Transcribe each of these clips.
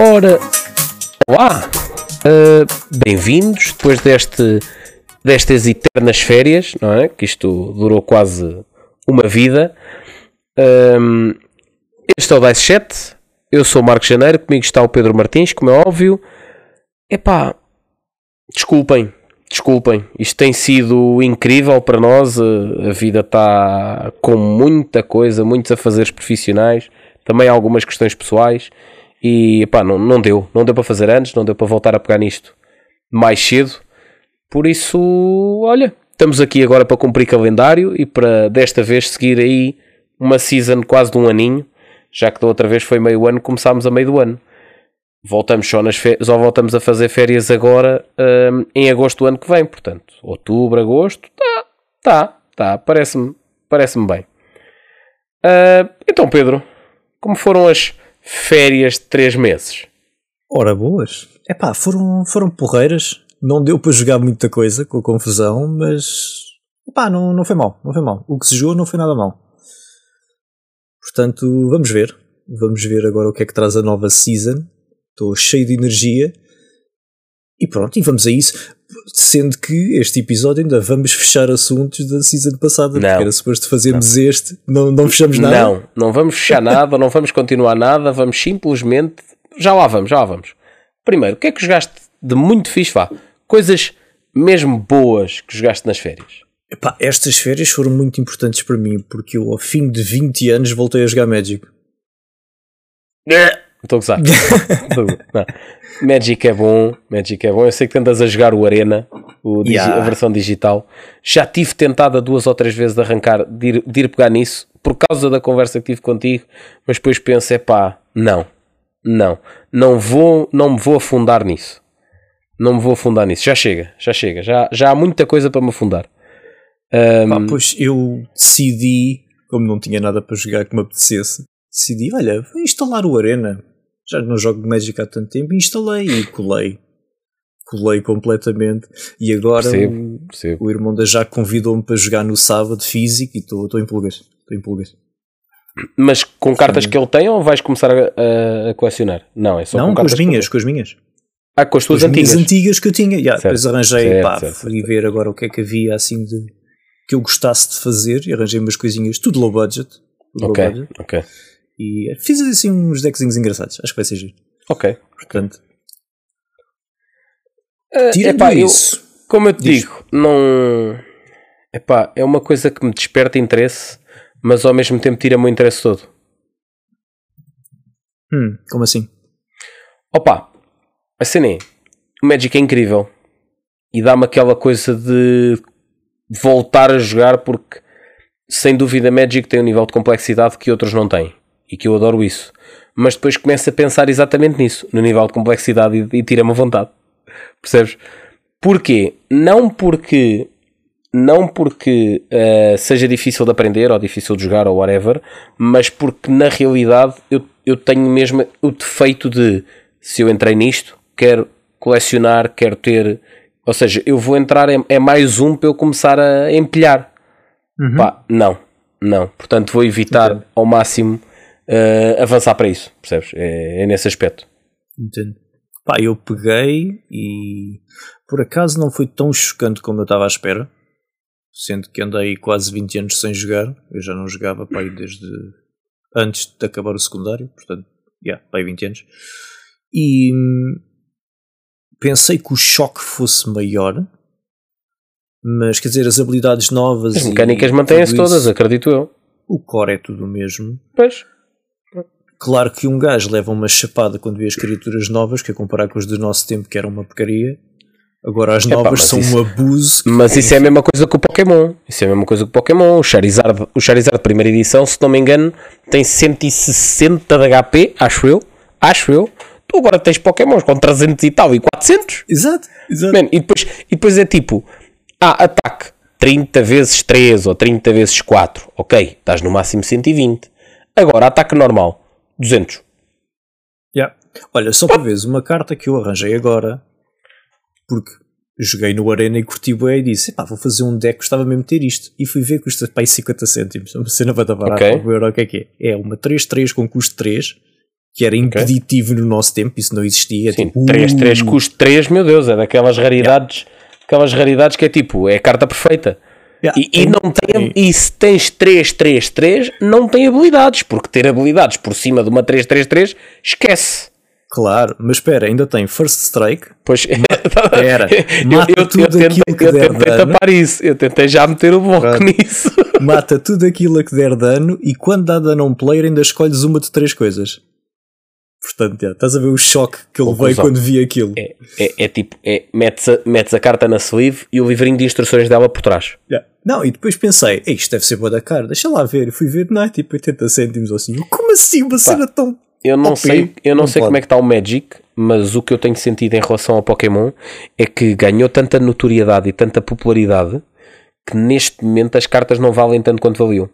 Ora, olá, uh, bem-vindos depois deste, destas eternas férias, não é? Que isto durou quase uma vida. Um, este é o Dice Chat, eu sou o Marco Janeiro, comigo está o Pedro Martins, como é óbvio. Epá, desculpem, desculpem, isto tem sido incrível para nós, a vida está com muita coisa, muitos afazeres profissionais, também algumas questões pessoais e pá, não, não deu, não deu para fazer antes, não deu para voltar a pegar nisto mais cedo. Por isso, olha, estamos aqui agora para cumprir calendário e para desta vez seguir aí uma season quase de um aninho, já que da outra vez foi meio ano, começámos a meio do ano. Voltamos só nas férias, só voltamos a fazer férias agora um, em agosto do ano que vem, portanto, outubro, agosto, tá, tá, tá, parece-me parece bem. Uh, então, Pedro, como foram as férias de 3 meses? Ora, boas. É pá, foram, foram porreiras. Não deu para jogar muita coisa com a confusão, mas pá, não, não foi mal, não foi mal. O que se jogou não foi nada mal. Portanto, vamos ver. Vamos ver agora o que é que traz a nova season. Estou cheio de energia. E pronto, e vamos a isso. Sendo que este episódio ainda vamos fechar assuntos da season passada, Não. porque era suposto fazermos este, não, não fechamos nada. Não, não vamos fechar nada, não vamos continuar nada, vamos simplesmente. Já lá vamos, já lá vamos. Primeiro, o que é que jogaste de muito fixe? Vá, coisas mesmo boas que jogaste nas férias. Epá, estas férias foram muito importantes para mim, porque eu, ao fim de 20 anos, voltei a jogar Magic. Gozar. Estou a gozar. Magic é bom, Magic é bom. Eu sei que tentas a jogar o Arena, o Yeah. a versão digital. Já tive tentado duas ou três vezes de arrancar, de ir, de ir pegar nisso, por causa da conversa que tive contigo, mas depois penso, é pá, não, não, não vou, não me vou afundar nisso. Não me vou afundar nisso. Já chega, já chega. Já, já há muita coisa para me afundar. Ahm, Pá, pois eu decidi, como não tinha nada para jogar que me apetecesse, decidi, olha, vou instalar o Arena. Já não jogo Magic há tanto tempo, e instalei e colei. Colei completamente. E agora percebo, o, percebo. o irmão da Jaque convidou-me para jogar no sábado físico e estou estou em pulgas. Estou em pulgas. Mas com cartas que ele tem ou vais começar a, a- a colecionar? Não, é só não, com com cartas as minhas, com as minhas. Ah, com as Com tuas as minhas antigas. antigas que eu tinha. Yeah, Certo, depois arranjei, certo, pá, certo, fui ver agora o que é que havia assim de que eu gostasse de fazer e arranjei umas coisinhas, tudo low budget. tudo low Ok, budget. ok. E fiz assim uns deckzinhos engraçados. Acho que vai ser giro. Ok. Portanto, Eh, tirando epá, eu- isso, como eu te Diz. digo, não. Epá, é uma coisa que me desperta interesse, mas ao mesmo tempo tira-me o interesse todo. hum, como assim? Opa, a cena é: o Magic é incrível e dá-me aquela coisa de voltar a jogar porque, sem dúvida, Magic tem um nível de complexidade que outros não têm e que eu adoro isso. Mas depois começo a pensar exatamente nisso, no nível de complexidade e, e tira-me a vontade. Percebes? Porquê? Não porque não porque eh, seja difícil de aprender ou difícil de jogar ou whatever, mas porque na realidade eu, eu tenho mesmo o defeito de se eu entrei nisto, quero colecionar, quero ter. Ou seja, eu vou entrar, é, é mais um para eu começar a empilhar. Pá, não, não. Portanto, vou evitar Entendo. ao máximo eh, avançar para isso, percebes? É, é nesse aspecto. Entendo. Pá, eu peguei e por acaso não foi tão chocante como eu estava à espera. Sendo que andei quase 20 anos sem jogar. Eu já não jogava pá, desde antes de acabar o secundário. Portanto, yeah, pá, aí 20 anos. E hum, pensei que o choque fosse maior. Mas quer dizer, as habilidades novas. As mecânicas mantêm-se todas, acredito eu. O core é tudo o mesmo. Pois. Claro que um gajo leva uma chapada quando vê as criaturas novas, que é comparar com as do nosso tempo, que era uma porcaria. Agora as Epá, novas mas são isso- um abuso. Mas isso é a mesma coisa que o Pokémon. Isso é a mesma coisa que o Pokémon. O Charizard, o Charizard primeira edição, se não me engano, tem 160 de HP, acho eu. Acho eu. Tu agora tens Pokémons com 300 e tal e 400. Exato, exato. Man, e, depois, e depois é tipo, ah, ataque 30 vezes 3 ou 30 vezes 4. Ok, estás no máximo 120. Agora, ataque normal, 200. Yeah. Olha, só para veres, uma carta que eu arranjei agora, porque joguei no Arena e curti bué e disse, pá, vou fazer um deck, gostava mesmo de ter isto. E fui ver, custa pá, aí 50 cêntimos, uma cena Ok. vou ver o que é que é. É uma 3-3 com custo 3, que era impeditivo okay. no nosso tempo, isso não existia. Sim, tipo, 3, 3 custo 3, meu Deus, é daquelas raridades, yeah. aquelas raridades que é tipo, é a carta perfeita. Yeah. E, e, não tem, e se tens 3, 3, 3, não tem habilidades, porque ter habilidades por cima de uma 3, 3, 3, esquece. Claro, mas espera, ainda tem First Strike. Pois era. Mata eu, eu, tudo eu tentei, aquilo que eu der tentei dano. tapar isso, eu tentei já meter o bloco Pronto. nisso. Mata tudo aquilo a que der dano e quando dá dano a um player ainda escolhes uma de três coisas. Portanto, já, estás a ver o choque que ele veio quando vi aquilo. É, é, é tipo, é, metes, a, metes a carta na sleeve e o livrinho de instruções dela por trás. Já. Não, e depois pensei, "Ei, isto deve ser boa da cara, deixa lá ver. Fui ver, não é tipo 80 cêntimos ou assim. Como assim? Uma cena tão. Eu não OP? sei, eu não, Não sei pode. como é que está o Magic, mas o que eu tenho sentido em relação ao Pokémon é que ganhou tanta notoriedade e tanta popularidade que neste momento as cartas não valem tanto quanto valiam.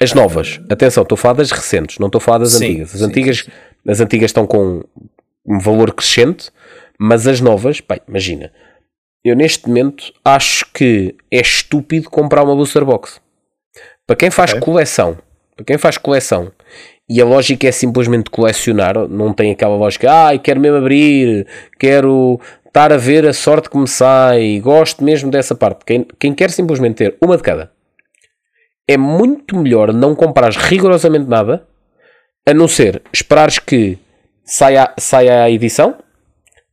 As novas, atenção, estou a falar das recentes, não estou a falar das Sim, antigas. As sim, antigas, as antigas estão com um valor crescente, mas as novas, pá, imagina, eu neste momento acho que é estúpido comprar uma booster box. Para quem faz Ok. coleção, para quem faz coleção e a lógica é simplesmente colecionar, não tem aquela lógica, ai, quero mesmo abrir, quero estar a ver a sorte que me sai, gosto mesmo dessa parte. Quem, quem quer simplesmente ter uma de cada, é muito melhor não comprares rigorosamente nada, a não ser esperares que saia, saia a edição,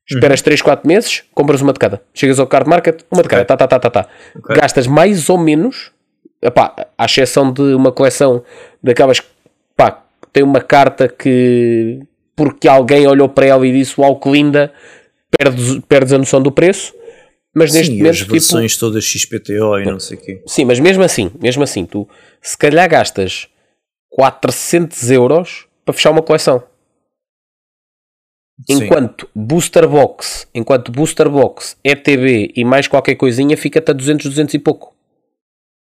esperas 3, 4 meses, compras uma de cada. Chegas ao card market, uma de cada, tá, tá, tá, tá, tá. Ok. Gastas mais ou menos, epá, à exceção de uma coleção daquelas que pá, tem uma carta que porque alguém olhou para ela e disse uau que linda, perdes, perdes a noção do preço. Mas neste Sim, momento, as tipo, versões todas XPTO e não sei o quê. Sim, mas mesmo assim, mesmo assim, tu se calhar gastas 400 euros para fechar uma coleção. Sim. Enquanto Booster Box, enquanto Booster Box, ETB e mais qualquer coisinha fica-te a 200, 200 e pouco.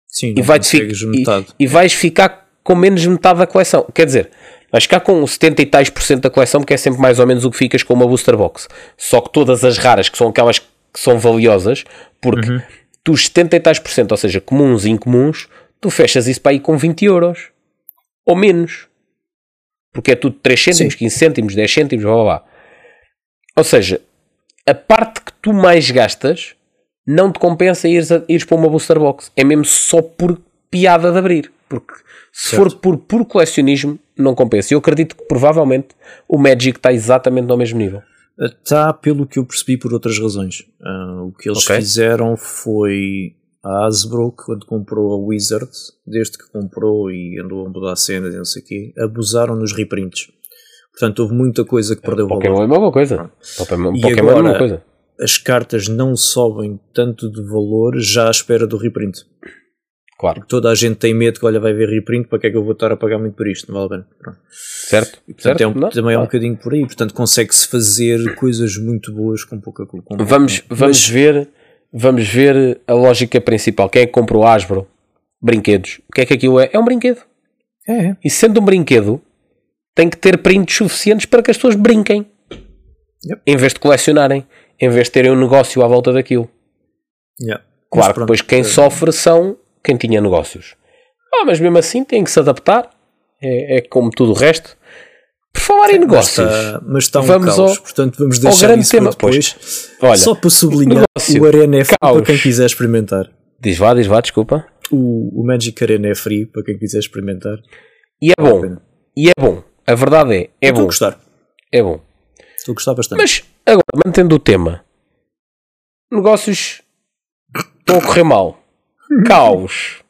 Sim, E, não vai-te fi- consegues e, e vais ficar com menos de metade da coleção. Quer dizer, vais ficar com 70 e tais por cento da coleção, porque é sempre mais ou menos o que ficas com uma Booster Box. Só que todas as raras, que são aquelas que são valiosas, porque Uhum. tu os 70 e tais por cento, ou seja, comuns e incomuns, tu fechas isso para ir com 20 euros. Ou menos. Porque é tudo 3 cêntimos, Sim. 15 cêntimos, 10 cêntimos, blá blá blá. Ou seja, a parte que tu mais gastas não te compensa ires, a- ires para uma booster box. É mesmo só por piada de abrir. Porque se Certo. for por puro colecionismo, não compensa. Eu acredito que provavelmente o Magic está exatamente no mesmo nível. Está pelo que eu percebi por outras razões. Ah, o que eles Ok. fizeram foi a Hasbro, quando comprou a Wizard, desde que comprou e andou a mudar cenas e não sei o quê, abusaram nos reprints. Portanto, houve muita coisa que perdeu Pokémon valor. é a mesma coisa. Pokémon, E Pokémon é a mesma agora- coisa. As cartas não sobem tanto de valor já à espera do reprint. Claro. Toda a gente tem medo que, olha, vai haver reprint, para que é que eu vou estar a pagar muito por isto? Não vale a pena. Certo? Portanto, certo? é um- também é um Claro. bocadinho por aí. Portanto, consegue-se fazer coisas muito boas com pouca com, Vamos, vamos, mas- ver, vamos ver a lógica principal. Quem é que comprou Hasbro? Brinquedos. O que é que aquilo é? É um brinquedo. É, E sendo um brinquedo, tem que ter prints suficientes para que as pessoas brinquem. Yep. Em vez de colecionarem. Em vez de terem um negócio à volta daquilo. Yeah. Claro depois quem eh, sofre são quem tinha negócios. Ah, mas mesmo assim tem que se adaptar. É, é como tudo o resto. Por falar em mas negócios. está, mas está um Vamos caos, ao- portanto vamos deixar grande isso tema, para depois. Olha, Só para sublinhar negócio, o Arena é free caos. para quem quiser experimentar. Diz vá, diz vá, desculpa. O, o Magic Arena é free para quem quiser experimentar. E é bom. E é bom. A verdade é, é Estou a bom. gostar. É bom. Estou a gostar bastante. Mas, agora, mantendo o tema, negócios estão a correr mal. Caos.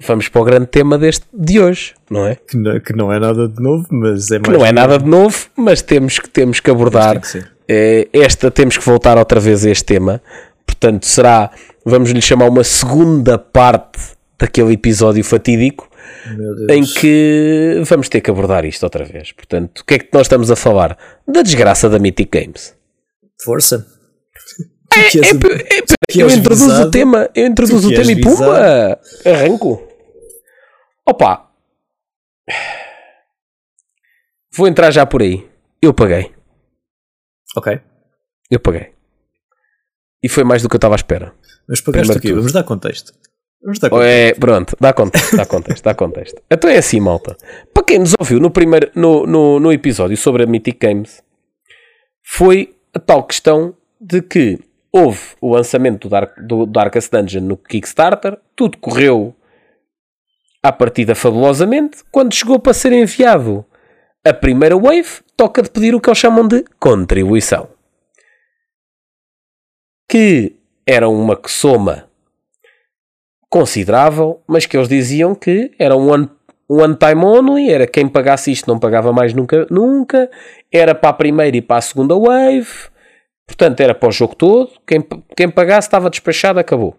Vamos para o grande tema deste, de hoje, não é? Que, não, que não é nada de novo, mas é mais. Que não é nada de novo, mas temos que, temos que abordar. Tem que eh, esta, temos que voltar outra vez a este tema. Portanto, será, vamos lhe chamar uma segunda parte daquele episódio fatídico em que vamos ter que abordar isto outra vez. Portanto, o que é que nós estamos a falar? Da desgraça da Mythic Games. Força. É, Que és- é, é, que eu introduzo o visado. tema, eu introduzo o tema e pumba, arranco. Opa, vou entrar já por aí. Eu paguei, Ok. eu paguei. E foi mais do que eu estava à espera. Mas pagaste o quê? Vamos dar contexto. Vamos dar conta. é, pronto, dá contexto, dá contexto, dá contexto. Então é assim, malta. Para quem nos ouviu no primeiro, no, no, no episódio sobre a Mythic Games, foi a tal questão de que houve o lançamento do, Dark, do Darkest Dungeon no Kickstarter, tudo correu à partida fabulosamente, quando chegou para ser enviado a primeira wave, toca de pedir o que eles chamam de contribuição. Que era uma soma considerável, mas que eles diziam que era um one, time only, era quem pagasse isto não pagava mais nunca, nunca, era para a primeira e para a segunda wave, portanto era para o jogo todo, quem, quem pagasse estava despachado, acabou.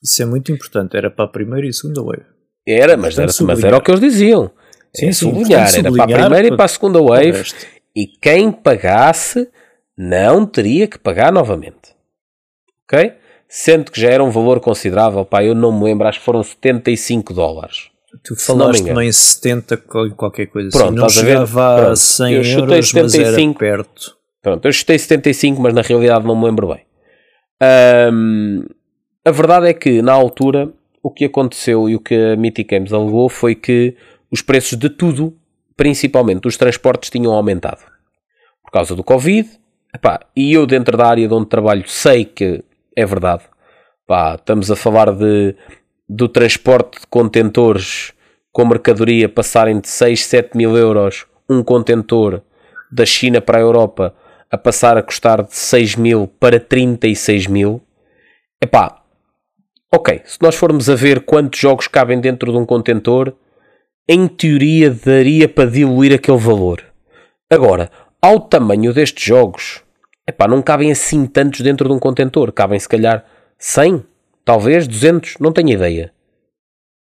Isso é muito importante. Era para a primeira e segunda wave. Era, mas era, Importante mas era o que eles diziam. Sim, É sim, sublinhar, importante era para a sublinhar primeira e para- para a segunda wave, e quem pagasse não teria que pagar novamente. Ok? Sendo que já era um valor considerável, pá, eu não me lembro, acho que foram 75 dólares. Tu falaste engano. em 70, qual- qualquer coisa Pronto, assim. Não estás a ver? chegava a Pronto. 100 Eu euros, mas era 75. perto. Pronto, eu chutei 75, mas na realidade não me lembro bem. Ahm, a verdade é que, na altura, o que aconteceu e o que a Mythic Games alegou foi que os preços de tudo, principalmente dos transportes, tinham aumentado. Por causa do Covid. Epá, e eu, dentro da área de onde trabalho, sei que é verdade. Pá, estamos a falar de, do transporte de contentores com mercadoria passarem de 6, 7 mil euros um contentor da China para a Europa a passar a custar de 6 mil para 36 mil. Epá, ok, se nós formos a ver quantos jogos cabem dentro de um contentor, em teoria daria para diluir aquele valor. Agora, ao tamanho destes jogos, epá, não cabem assim tantos dentro de um contentor. Cabem se calhar 100, talvez 200, não tenho ideia.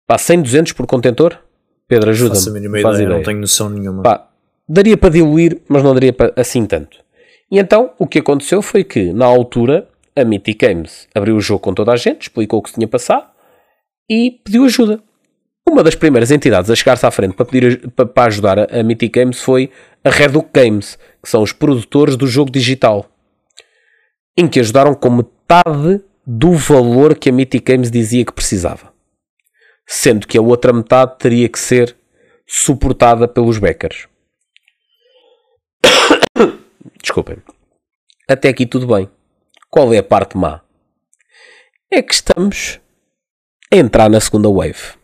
Pá, 100, 200 por contentor? Pedro, ajuda-me. Faço a mínima faz ideia, não tenho noção nenhuma. Pá, daria para diluir, mas não daria para assim tanto. E então, o que aconteceu foi que, na altura, a Mythic Games abriu o jogo com toda a gente, explicou o que se tinha passado e pediu ajuda. Uma das primeiras entidades a chegar-se à frente para, pedir, para, ajudar a, Mythic Games foi a Redux Games, que são os produtores do jogo digital, em que ajudaram com metade do valor que a Mythic Games dizia que precisava. Sendo que a outra metade teria que ser suportada pelos backers. Desculpem. Até aqui tudo bem. Qual é a parte má? É que estamos a entrar na segunda wave.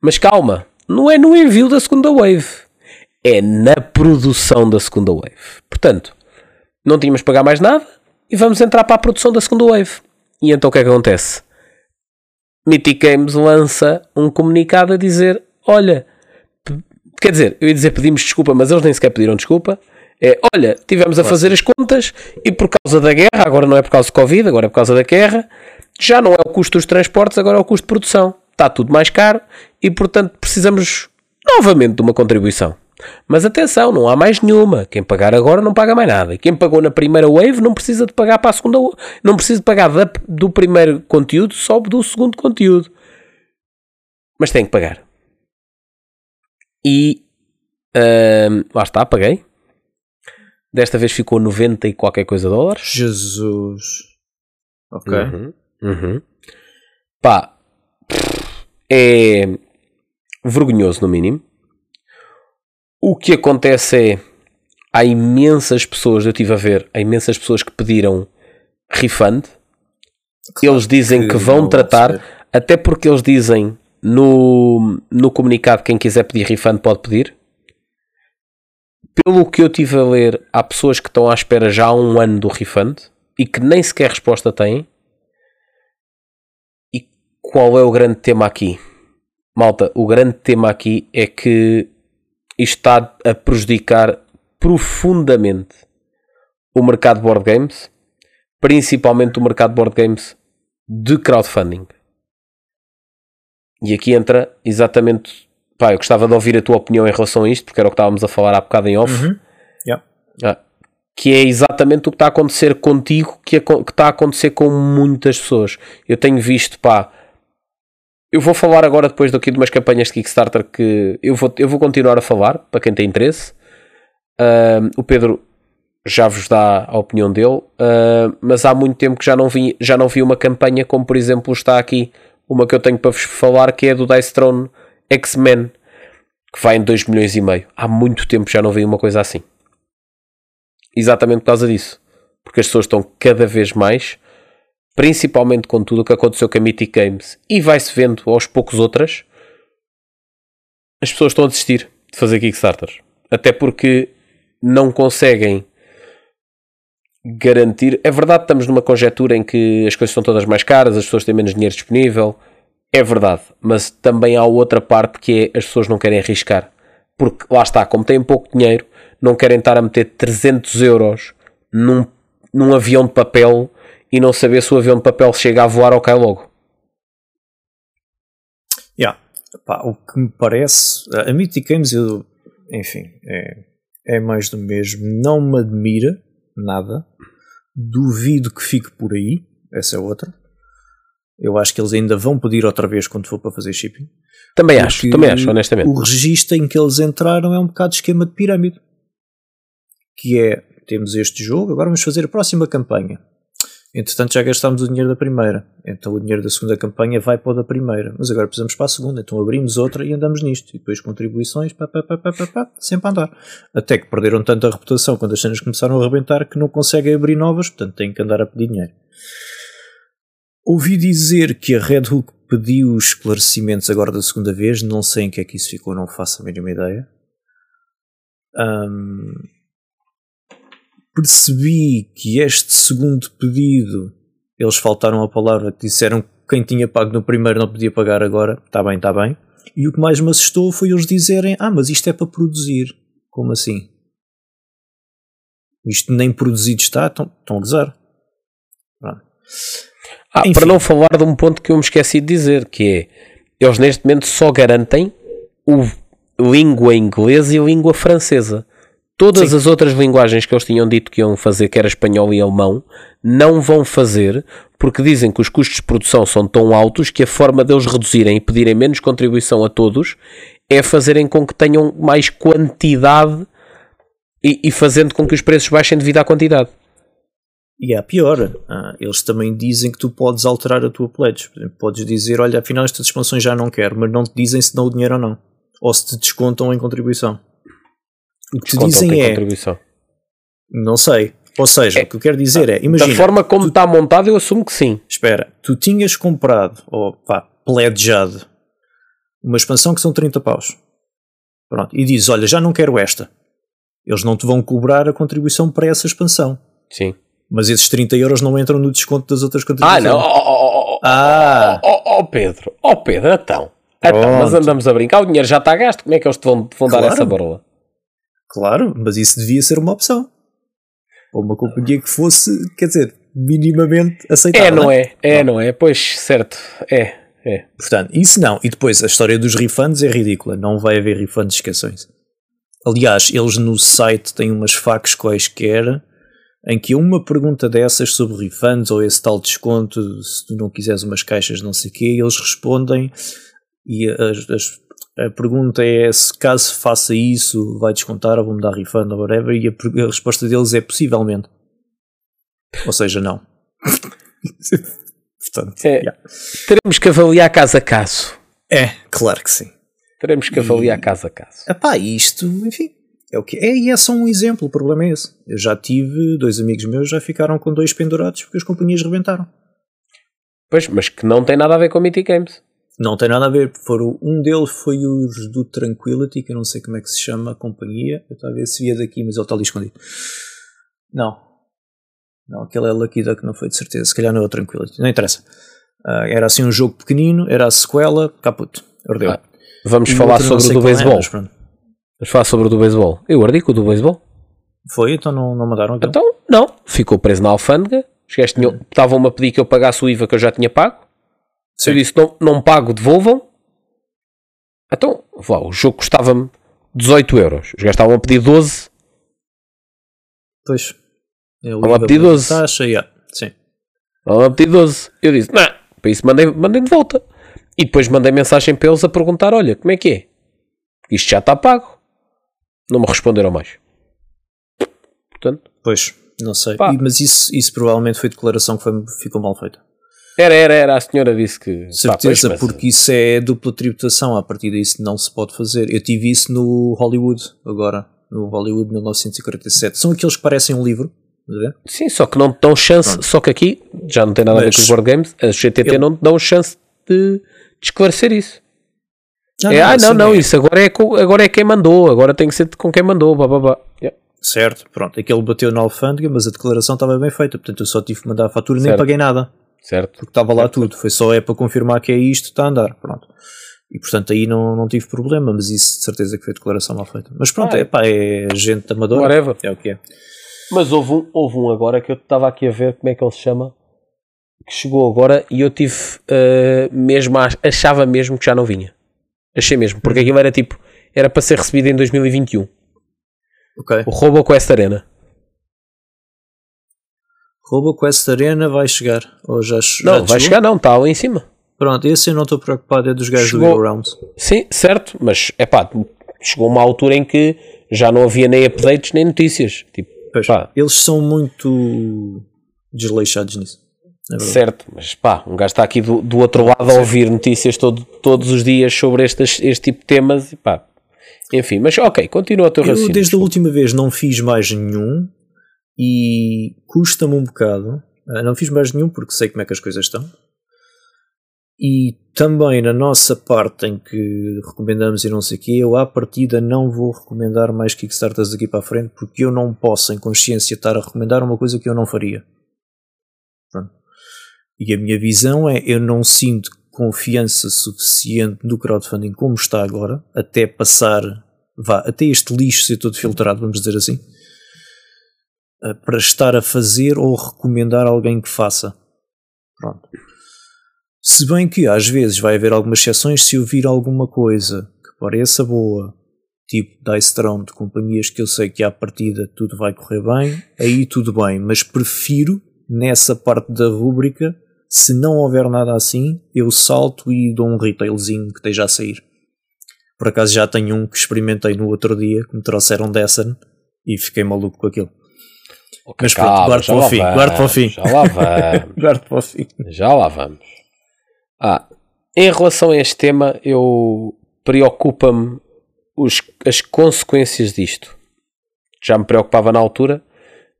Mas calma, não é no envio da segunda wave. É na produção da segunda wave. Portanto, não tínhamos de pagar mais nada e vamos entrar para a produção da segunda wave. E então o que é que acontece? Mythic Games lança um comunicado a dizer: Olha, quer dizer, eu ia dizer pedimos desculpa, mas eles nem sequer pediram desculpa. É, olha, tivemos a fazer as contas e por causa da guerra, agora não é por causa do Covid, agora é por causa da guerra, já não é o custo dos transportes, agora é o custo de produção. Está tudo mais caro e, portanto, precisamos novamente de uma contribuição. Mas atenção, não há mais nenhuma. Quem pagar agora não paga mais nada. E quem pagou na primeira wave não precisa de pagar para a segunda. Não precisa de pagar da- do primeiro conteúdo, só do segundo conteúdo. Mas tem que pagar. E ahm, lá está, paguei. Desta vez ficou 90 e qualquer coisa dólares. Jesus. Ok. Uhum, uhum. Pá, é vergonhoso no mínimo. O que acontece é há imensas pessoas, eu estive a ver, há imensas pessoas que pediram refund. eles dizem que, que vão tratar, até porque eles dizem no, no comunicado quem quiser pedir refund pode pedir. Pelo que eu tive a ler, há pessoas que estão à espera já há um ano do refund e que nem sequer resposta têm. E qual é o grande tema aqui? Malta, o grande tema aqui é que isto está a prejudicar profundamente o mercado de board games, principalmente o mercado de board games de crowdfunding. E aqui entra exatamente. Pá, eu gostava de ouvir a tua opinião em relação a isto, porque era o que estávamos a falar há bocado em off. Uhum. Yeah. Ah, que é exatamente o que está a acontecer contigo, que, aco- que está a acontecer com muitas pessoas. Eu tenho visto, pá. Eu vou falar agora depois daqui de umas campanhas de Kickstarter que eu vou, eu vou continuar a falar, para quem tem interesse. Ahm, o Pedro já vos dá a opinião dele, ah, mas há muito tempo que já não, vi, já não vi uma campanha como, por exemplo, está aqui uma que eu tenho para vos falar que é do Dice Throne X-Men, que vai em 2 milhões e meio. Há muito tempo já não vi uma coisa assim. Exatamente por causa disso. Porque as pessoas estão cada vez mais, principalmente com tudo o que aconteceu com a Mythic Games, e vai-se vendo aos poucos outras, as pessoas estão a desistir de fazer Kickstarters. Até porque não conseguem garantir. É verdade, estamos numa conjetura em que as coisas são todas mais caras, as pessoas têm menos dinheiro disponível. É verdade, mas também há outra parte que é as pessoas não querem arriscar. Porque lá está, como têm pouco dinheiro, não querem estar a meter 300 euros num, num avião de papel e não saber se o avião de papel chega a voar ou cai logo. Yeah. O que me parece, a Mythic Games, eu, enfim, é, é mais do mesmo. Não me admira nada. Duvido que fique por aí. Essa é outra. Eu acho que eles ainda vão pedir outra vez quando for para fazer shipping. Também acho, também acho, honestamente. O registro em que eles entraram é um bocado de esquema de pirâmide. Que é, temos este jogo, agora vamos fazer a próxima campanha. Entretanto, já gastámos o dinheiro da primeira. Então, o dinheiro da segunda campanha vai para o da primeira. Mas agora precisamos para a segunda. Então, abrimos outra e andamos nisto. E depois, contribuições, pá, pá, pá, pá, pá, pá, sempre a andar. Até que perderam tanta reputação quando as cenas começaram a arrebentar que não conseguem abrir novas. Portanto, têm que andar a pedir dinheiro. Ouvi dizer que a Red Hook pediu esclarecimentos agora da segunda vez. Não sei em que é que isso ficou, não faço a mínima ideia. Um, percebi que este segundo pedido eles faltaram a palavra disseram que quem tinha pago no primeiro não podia pagar agora. Está bem, está bem. E o que mais me assustou foi eles dizerem: Ah, mas isto é para produzir. Como assim? Isto nem produzido está, estão, estão a gozar. Pronto. Ah, para não falar de um ponto que eu me esqueci de dizer, que é eles neste momento só garantem o língua inglesa e língua francesa. Todas Sim. as outras linguagens que eles tinham dito que iam fazer, que era espanhol e alemão, não vão fazer porque dizem que os custos de produção são tão altos que a forma deles reduzirem e pedirem menos contribuição a todos é fazerem com que tenham mais quantidade e, e fazendo com que os preços baixem devido à quantidade. E é pior, ah, eles também dizem que tu podes alterar a tua pledge. Podes dizer, olha, afinal estas expansões já não quero, mas não te dizem se dão o dinheiro ou não. Ou se te descontam em contribuição. O que te dizem é. Não sei. Ou seja, é, o que eu quero dizer é. Imagina, da forma como tu, está montado, eu assumo que sim. Espera, tu tinhas comprado, ou pá, pledgeado, uma expansão que são 30 paus. Pronto. E dizes: Olha, já não quero esta. Eles não te vão cobrar a contribuição para essa expansão. Sim. Mas esses 30 euros não entram no desconto das outras contribuições. Ah, não. Oh, oh, oh, ah. Oh, Pedro. Oh, Pedro, então. então. Mas andamos a brincar. O dinheiro já está gasto. Como é que eles te vão, te vão claro. dar essa barola? Claro, mas isso devia ser uma opção. Ou uma companhia que fosse, quer dizer, minimamente aceitável. É, não é? É, não, não é? Pois, certo. É, é. Portanto, isso não. E depois, a história dos refunds é ridícula. Não vai haver refunds de escações. Aliás, eles no site têm umas facas quaisquer em que uma pergunta dessas sobre refunds ou esse tal desconto, se tu não quiseres umas caixas não sei o quê, eles respondem e as, as a pergunta é se caso faça isso, vai descontar ou vou-me dar refund ou whatever, e a, a, resposta deles é possivelmente. Ou seja, não. Portanto, é, yeah. teremos que avaliar caso a caso. É, claro que sim. Teremos que avaliar e, caso a caso. Epá, isto, enfim, é o que é. E é só um exemplo, o problema é esse. Eu já tive, dois amigos meus já ficaram com dois pendurados porque as companhias rebentaram. Pois, mas que não tem nada a ver com a Mythic Games. Não tem nada a ver. Foram, um deles foi os do Tranquility, que eu não sei como é que se chama a companhia. Eu estava a ver se via daqui, mas ele está ali escondido. Não. Não, aquele é Lucky Duck, não foi de certeza. Se calhar não é o Tranquility. Não interessa. Uh, era assim um jogo pequenino, era a sequela, caput. Ardeu. Ah, vamos falar sobre o do é, beisebol. É, vamos falar sobre o do beisebol. Eu ardi com o do beisebol. Foi? Então não, não mandaram? Então? então, não. Ficou preso na alfândega. Hum. Estavam-me a pedir que eu pagasse o IVA que eu já tinha pago. Se eu disse não, não pago, devolvam. Então, o jogo custava-me 18 euros. Os gajos estavam a pedir 12. Pois. Estavam a pedir 12. Taxa, yeah. Sim. Estavam a pedir 12. Eu disse, não, para isso mandei, mandei de volta. E depois mandei mensagem para eles a perguntar: olha, como é que é? Isto já está pago. Não me responderam mais. Portanto. Pois, não sei. E, mas isso, isso provavelmente foi declaração que foi, ficou mal feita. Era, era, era. A senhora disse que. pá, Certeza, mas- porque isso é dupla tributação. A partir disso não se pode fazer. Eu tive isso no Hollywood, agora. No Hollywood 1947. São aqueles que parecem um livro. Sim, só que não te dão chance. Só que aqui já não tem nada a ver Mas- com os board games. As GTT Eu- não te dão chance de, de esclarecer isso. Ah, é, ah, assim não, não, é. isso agora é, com, agora é quem mandou. Agora tem que ser com quem mandou. Blá, blá, blá. Yeah. Certo, pronto. Aquele bateu na alfândega, mas a declaração estava bem feita. Portanto, eu só tive que mandar a fatura e nem Certo. paguei nada. Certo. Porque estava lá tudo. Foi só é para confirmar que é isto, está a andar. Pronto. E portanto aí não, não tive problema, mas isso de certeza que foi declaração mal feita. Mas pronto, Ah, é. pá, é gente amadora. Whatever. É o que é. Mas houve um, houve um agora que eu estava aqui a ver como é que ele se chama. Que chegou agora e eu tive eh, mesmo, a- achava mesmo que já não vinha. Achei mesmo, porque aquilo era tipo, era para ser recebido em 2021. Ok. O RoboQuest Arena. RoboQuest Arena vai chegar. Ou já, já Não, te vai chegou? chegar, não, está lá em cima. Pronto, esse eu não estou preocupado, é dos gajos Chegou. do Go Rounds. Sim, certo, mas é pá, chegou uma altura em que já não havia nem updates nem notícias. Tipo, Pois, eles são muito desleixados nisso. É certo, mas pá, um gajo está aqui do, do outro lado a ouvir notícias todo, todos os dias sobre estas, este tipo de temas e pá, enfim, mas ok, continua o teu Eu raciocínio. desde a última vez não fiz mais nenhum e custa-me um bocado. Ah, Não fiz mais nenhum porque sei como é que as coisas estão. E também na nossa parte em que recomendamos e não sei o quê, eu à partida não vou recomendar mais Kickstarters daqui para a frente porque eu não posso em consciência estar a recomendar uma coisa que eu não faria. E a minha visão é, eu não sinto confiança suficiente no crowdfunding como está agora, até passar, vá, até este lixo ser todo filtrado, vamos dizer assim, eh, para estar a fazer ou recomendar alguém que faça. Pronto. Se bem que às vezes vai haver algumas exceções se eu vir alguma coisa que pareça boa, tipo Dice Throne de companhias que eu sei que à partida tudo vai correr bem, aí tudo bem, mas prefiro nessa parte da rúbrica, se não houver nada assim, eu salto e dou um retailzinho que esteja a sair. Por acaso já tenho um que experimentei no outro dia, que me trouxeram Dessen e fiquei maluco com aquilo. Ok, Mas pronto, calma, guardo para o fim, vamos, guardo para o fim. Já lá vamos. Guardo para o fim. Já lá vamos. Ah, em relação a este tema, eu preocupa-me as consequências disto. Já me preocupava na altura,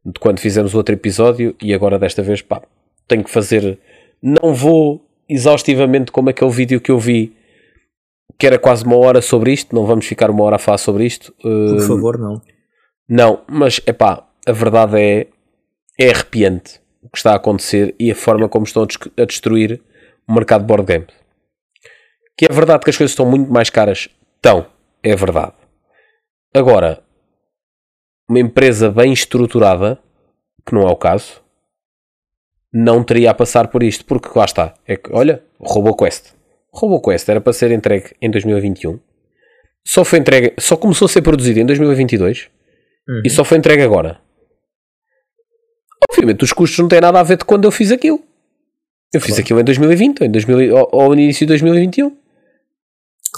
de quando fizemos o outro episódio, e agora desta vez, pá, tenho que fazer. Não vou exaustivamente como aquele vídeo que eu vi, que era quase uma hora sobre isto. Não vamos ficar uma hora a falar sobre isto. Por Uh, favor, não. não, mas é pá, a verdade é, é arrepiante o que está a acontecer e a forma como estão a destruir o mercado de board games. Que é verdade que as coisas estão muito mais caras. Estão, é verdade. Agora, uma empresa bem estruturada, que não é o caso, não teria a passar por isto, porque lá está. É que, olha, RoboQuest. RoboQuest era para ser entregue em 2021. Só foi entregue, só começou a ser produzido em 2022 Uhum. e só foi entregue agora. Obviamente, os custos não têm nada a ver de quando eu fiz aquilo. Eu fiz Claro. aquilo em 2020 ou, em 2000, ou, ou no início de 2021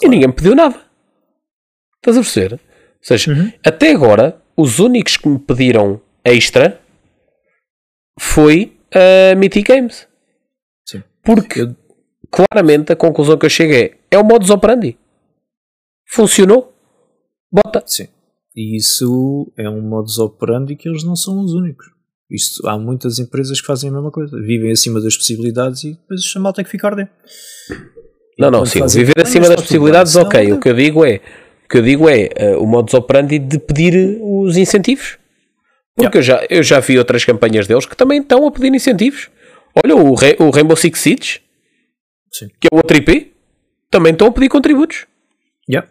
e ninguém me pediu nada. Estás a perceber? Ou seja, Uhum. até agora, os únicos que me pediram extra foi a Mythic Games. Sim. Porque Eu- claramente a conclusão que eu chego é é o modus operandi. Funcionou. Bota. Sim. E isso é um modus operandi que eles não são os únicos. Isto, há muitas empresas que fazem a mesma coisa. Vivem acima das possibilidades e depois a malta tem que ficar dentro. Não, não, sim. Viver acima das possibilidades, ok. O que eu digo é, o que eu digo é eh, o modus operandi de pedir os incentivos. Porque eu, já, eu já vi outras campanhas deles que também estão a pedir incentivos. Olha, o, Ra- o Rainbow Six Siege, Sim. que é o outro IP, também estão a pedir contributos. Yeah.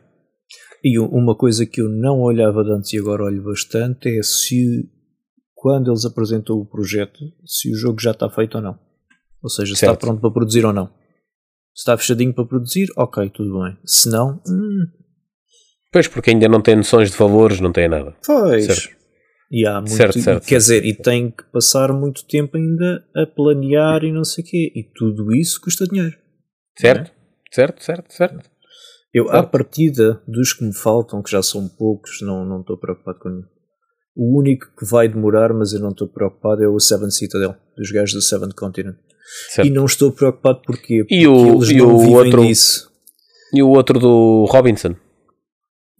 E uma coisa que eu não olhava antes e agora olho bastante é se quando eles apresentam o projeto, se o jogo já está feito ou não. Ou seja, se está pronto para produzir ou não. Se está fechadinho para produzir, ok, tudo bem. Se não, hum, Pois, porque ainda não tem noções de valores, não tem nada. pois. Certo. E há muito, Certo, certo, quer dizer, e tem que passar muito tempo ainda a planear e não sei o quê. E tudo isso custa dinheiro. Certo? Certo, certo, certo. Eu, à Claro. partida dos que me faltam, que já são poucos, não não estou preocupado com nenhum. O único que vai demorar, mas eu não estou preocupado, é o Seven Citadel, dos gajos do Seven Continent. Certo. E não estou preocupado porque, E o- eles e não o vivem outro? disso. E o outro do Robinson.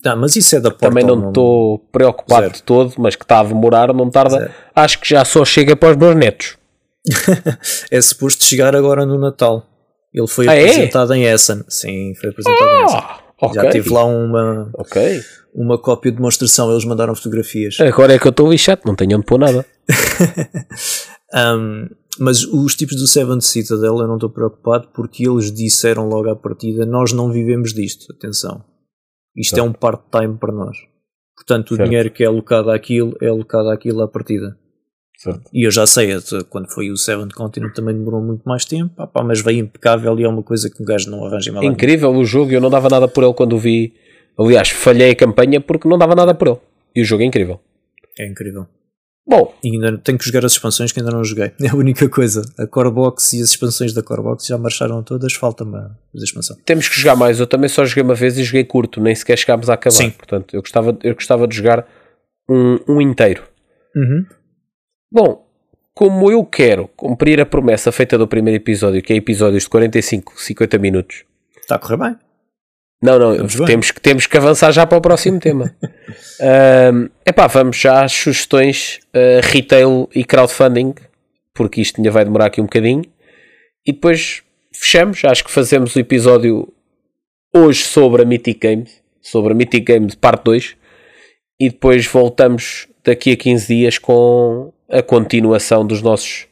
Ah, mas isso é da Portal. Também não estou preocupado Zero. de todo, mas que está a demorar, não tarda. Zero. Acho que já só chega para os meus netos. É suposto chegar agora no Natal. Ele foi Ah, é? apresentado em Essen. Sim, foi apresentado em Essen. Ah, ok. Já tive lá uma, Ok. uma cópia de demonstração, eles mandaram fotografias. Agora é que eu estou lixado, não tenho onde pôr nada. Um, mas os tipos do Seventh Citadel eu não estou preocupado porque eles disseram logo à partida: nós não vivemos disto. Atenção, isto é um part-time para nós. Portanto, o Certo. dinheiro que é alocado àquilo é alocado àquilo à partida. Certo. E eu já sei, quando foi o Seventh Continent também demorou muito mais tempo, ah, pá, mas veio impecável e é uma coisa que um gajo não arranja mal. Incrível o jogo, eu não dava nada por ele quando o vi. Aliás, falhei a campanha porque não dava nada por ele. E o jogo é incrível. É incrível. Bom, E ainda tenho que jogar as expansões que ainda não joguei. É a única coisa. A Core Box e as expansões da Core Box já marcharam todas, falta-me a expansão. temos que jogar mais. Eu também só joguei uma vez e joguei curto, nem sequer chegámos a acabar. Sim. Portanto, eu gostava, eu gostava de jogar um, um inteiro. Uhum. Bom, como eu quero cumprir a promessa feita do primeiro episódio, que é episódios de 45, 50 minutos. Está a correr bem. Não, não, Estamos bem. temos que, temos que avançar já para o próximo tema. É epá, vamos já às sugestões ah, retail e crowdfunding, porque isto ainda vai demorar aqui um bocadinho. E depois fechamos. Acho que fazemos o episódio hoje sobre a Mythic Games, sobre a Mythic Games parte 2. E depois voltamos daqui a 15 dias com a continuação dos nossos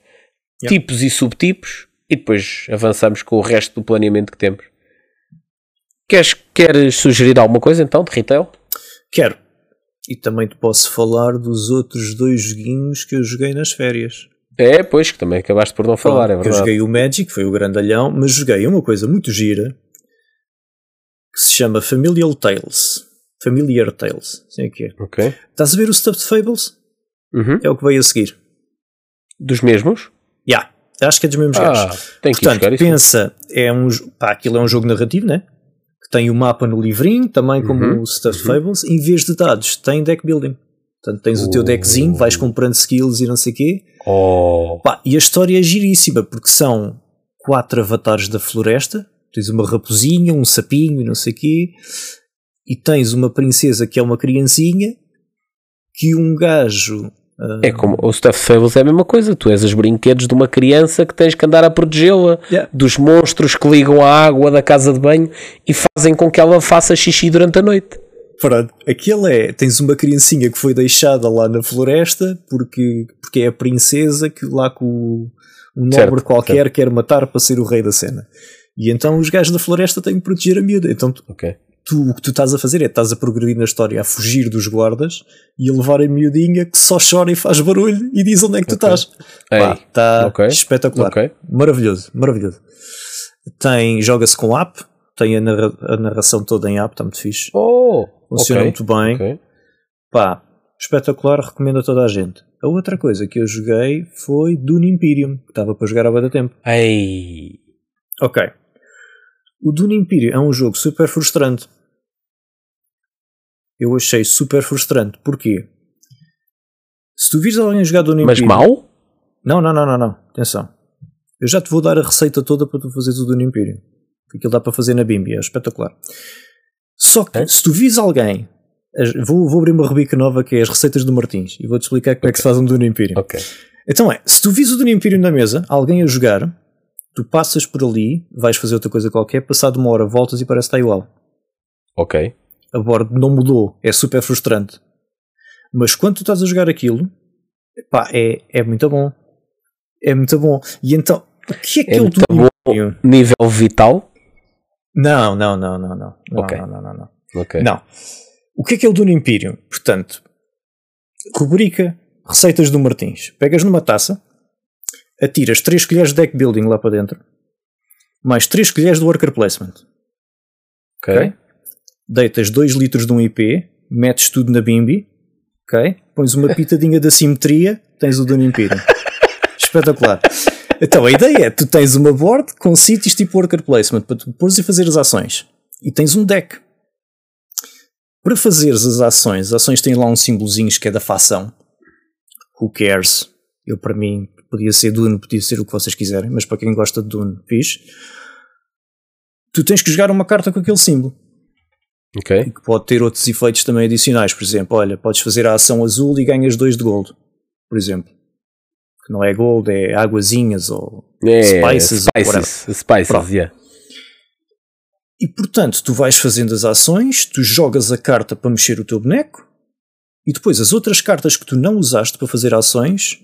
Yeah. tipos e subtipos. E depois avançamos com o resto do planeamento que temos. Queres, queres sugerir alguma coisa então de retail? Quero. E também te posso falar dos outros dois joguinhos que eu joguei nas férias. É, pois, que também acabaste por não falar, é eu verdade. joguei o Magic, foi o grandalhão, mas joguei uma coisa muito gira que se chama Familiar Tales. Familiar Tales. Sim, é que é. Ok. Estás a ver o Stuffed Fables? Uhum. É o que veio a seguir. Dos mesmos? Já. Acho que é dos mesmos Ah, gajos. tem que Portanto, isso. pensa, é um, pá, aquilo é um jogo narrativo, né? Tem o mapa no livrinho, também como Uhum, o Stuffed Fables. Em vez de dados, tem deck building. Portanto, tens o teu Oh. deckzinho, vais comprando skills e não sei o quê. Oh, Pá, e a história é giríssima, porque são quatro avatares da floresta. Tens uma raposinha, um sapinho e não sei o quê. E tens uma princesa que é uma criancinha. Que um gajo... ah, é como o Stuff Fables é a mesma coisa. Tu és os brinquedos de uma criança que tens que andar a protegê-la Yeah. dos monstros que ligam à água da casa de banho e fazem com que ela faça xixi durante a noite. Pronto, aquilo é, tens uma criancinha que foi deixada lá na floresta porque, porque é a princesa que lá com o, um nobre Certo, qualquer quer matar para ser o rei da cena. E então os gajos da floresta têm que proteger a miúda. Então tu, Ok. Tu- o que tu estás a fazer é estás a progredir na história a fugir dos guardas e a levar a miudinha que só chora e faz barulho e diz onde é que tu estás. Pá, Ei, Está ok, espetacular. ok. Maravilhoso, maravilhoso. Tem, joga-se com app, tem a, narra- a narração toda em app, está muito fixe. Oh, Funciona muito bem. Pá, espetacular, recomendo a toda a gente. A outra coisa que eu joguei foi Dune Imperium, que estava para jogar há bastante tempo. Ei, Ok. O Dune Imperium é um jogo super frustrante. Eu achei super frustrante. Porquê? Se tu vires alguém jogar Dune mas Imperium... mau? Não, não, não, não, não. Atenção. Eu já te vou dar a receita toda para tu fazeres o Dune. Que aquilo dá para fazer na Bimbi, é espetacular. Só que, Ok. se tu vires alguém... Vou, vou abrir uma rubrica nova que é as receitas do Martins e vou-te explicar como é que se faz um Dune Imperium. Ok. Então é, se tu vis o Dune Imperium na mesa, alguém a jogar, tu passas por ali, vais fazer outra coisa qualquer, passado uma hora voltas e parece que está igual. Ok. A board não mudou, é super frustrante. Mas quando tu estás a jogar aquilo, pá, é, é muito bom. É muito bom. E então, o que é que é, o muito bom. Nível vital? Não, não, não, não, não. Não, Ok. não, não, não, não. Ok. Não. O que é que é o Dune Imperium? Portanto, rubrica Receitas do Martins. Pegas numa taça, atiras 3 colheres de deck building lá para dentro, mais 3 colheres de worker placement. Ok. ok? Deitas 2 litros de um IP, metes tudo na bimbi, ok? Pões uma pitadinha da simetria, tens o Dune Imperium. Espetacular. Então a ideia é: tu tens uma board com sítios tipo worker placement para tu pôres e fazer as ações. E tens um deck. Para fazeres as ações, as ações têm lá uns símbolozinhos que é da facção. Who cares? Eu, para mim, podia ser Dune, podia ser o que vocês quiserem, mas para quem gosta de Dune, fiz. Tu tens que jogar uma carta com aquele símbolo. Ok. Que pode ter outros efeitos também adicionais. Por exemplo, olha, podes fazer a ação azul e ganhas 2 de gold. Por exemplo. Que não é gold, é águazinhas ou É, spices. ou spices, spices, Pronto. yeah. E portanto, tu vais fazendo as ações, tu jogas a carta para mexer o teu boneco, e depois as outras cartas que tu não usaste para fazer ações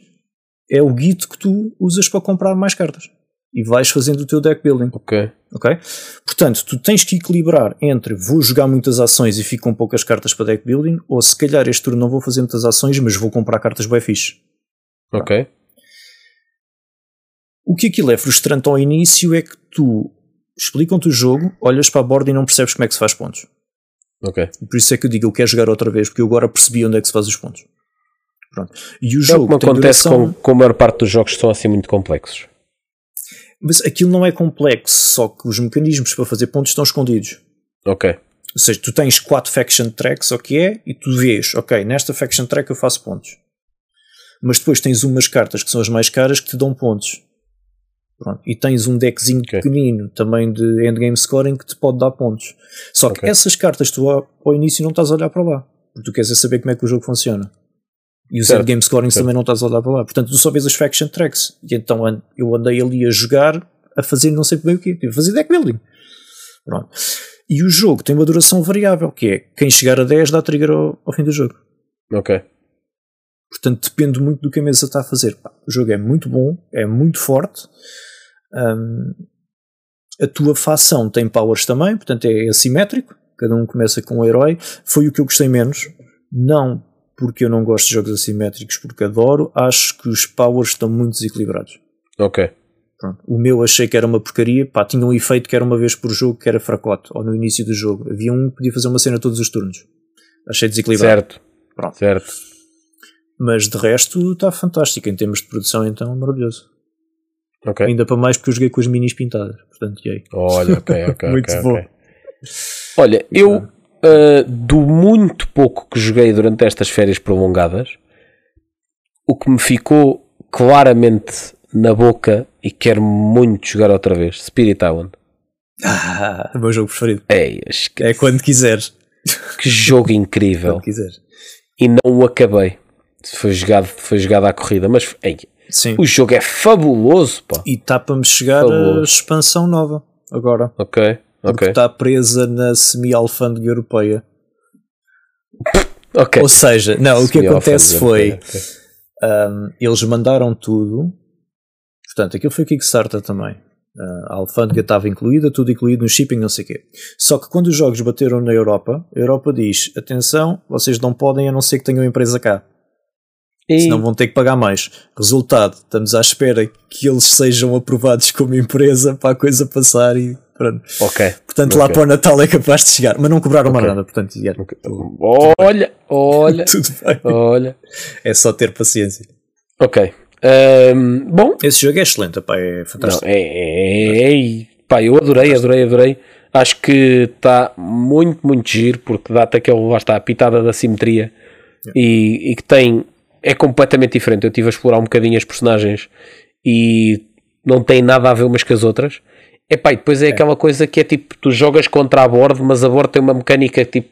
é o guito que tu usas para comprar mais cartas. E vais fazendo o teu deck building. Ok. ok? Portanto, tu tens que equilibrar entre vou jogar muitas ações e fico com poucas cartas para deck building, ou se calhar este turno não vou fazer muitas ações, mas vou comprar cartas bem fixe. Ok. O que aquilo é frustrante ao início é que tu explicam-te o jogo, olhas para a borda e não percebes como é que se faz pontos. Ok. Por isso é que eu digo, eu quero jogar outra vez, porque eu agora percebi onde é que se faz os pontos. Pronto. E o É o jogo que me tem acontece duração, com, com a maior parte dos jogos que são assim muito complexos. mas aquilo não é complexo, só que os mecanismos para fazer pontos estão escondidos. Ok. Ou seja, tu tens quatro faction tracks, o que é, e tu vês, ok, nesta faction track eu faço pontos. Mas depois tens umas cartas que são as mais caras que te dão pontos. Pronto. E tens um deckzinho Ok. pequenino também de endgame scoring que te pode dar pontos. Só que Ok. essas cartas tu ao, ao início não estás a olhar para lá. Porque tu queres é saber como é que o jogo funciona. E os Certo, endgame scorings certo. também não estás a olhar para lá. Portanto, tu só vês as faction tracks. E então eu andei ali a jogar, a fazer não sei bem o quê. Tive a fazer deck building. Pronto. E o jogo tem uma duração variável, que é quem chegar a 10 dá trigger ao, ao fim do jogo. Ok. Portanto, depende muito do que a mesa está a fazer. O jogo é muito bom, é muito forte. Hum, a tua facção tem powers também, portanto é assimétrico. Cada um começa com um herói. Foi o que eu gostei menos. Não porque eu não gosto de jogos assimétricos, porque adoro. Acho que os powers estão muito desequilibrados. Ok. Pronto. O meu achei que era uma porcaria. Pá, tinha um efeito que era uma vez por jogo, que era fracote, ou no início do jogo. Havia um que podia fazer uma cena todos os turnos. Achei desequilibrado. Certo. Pronto. Certo. Mas de resto está fantástico. Em termos de produção, então, maravilhoso. Ok. Ainda para mais porque eu joguei com as minis pintadas. Portanto, yay. Olha, ok, ok. Muito ok, bom. ok. Olha, eu ah, do muito pouco que joguei durante estas férias prolongadas, o que me ficou claramente na boca e quero muito jogar outra vez, Spirit Island. Ah, é o meu jogo preferido. Esque- É quando quiseres. que jogo incrível. Quando quiseres. E não o acabei. Foi jogado, foi jogado à corrida, mas ei, Sim. o jogo é fabuloso, pá. E está para me chegar Fabuloso. a expansão nova. Agora. Ok, Porque está presa na semi-alfândega europeia. ok. Ou seja, não, o que acontece foi. ok. Um, eles mandaram tudo. Portanto, aquilo foi Kickstarter também. Uh, a alfândega estava incluída, tudo incluído no shipping, não sei o quê. Só que quando os jogos bateram na Europa, a Europa diz: atenção, vocês não podem a não ser que tenham empresa cá. E- Senão vão ter que pagar mais. Resultado, estamos à espera que eles sejam aprovados como empresa para a coisa passar e pronto. Ok. Portanto, lá Ok. para o Natal é capaz de chegar. Mas não cobraram mais Ok. nada, portanto, yeah, ok. Olha, olha, tudo bem. olha. É só ter paciência. Ok. Ahm, bom, Esse jogo é excelente, pá, é não, fantástico. é, é, é- pá, eu adorei, adorei, adorei. Acho que está muito, muito giro porque dá-te aquele, lá está, a pitada da simetria e, e que tem, é completamente diferente. Eu estive a explorar um bocadinho as personagens e não tem nada a ver umas com as outras. Epá, e depois é, aquela coisa que é tipo, tu jogas contra a bordo, mas a bordo tem uma mecânica tipo,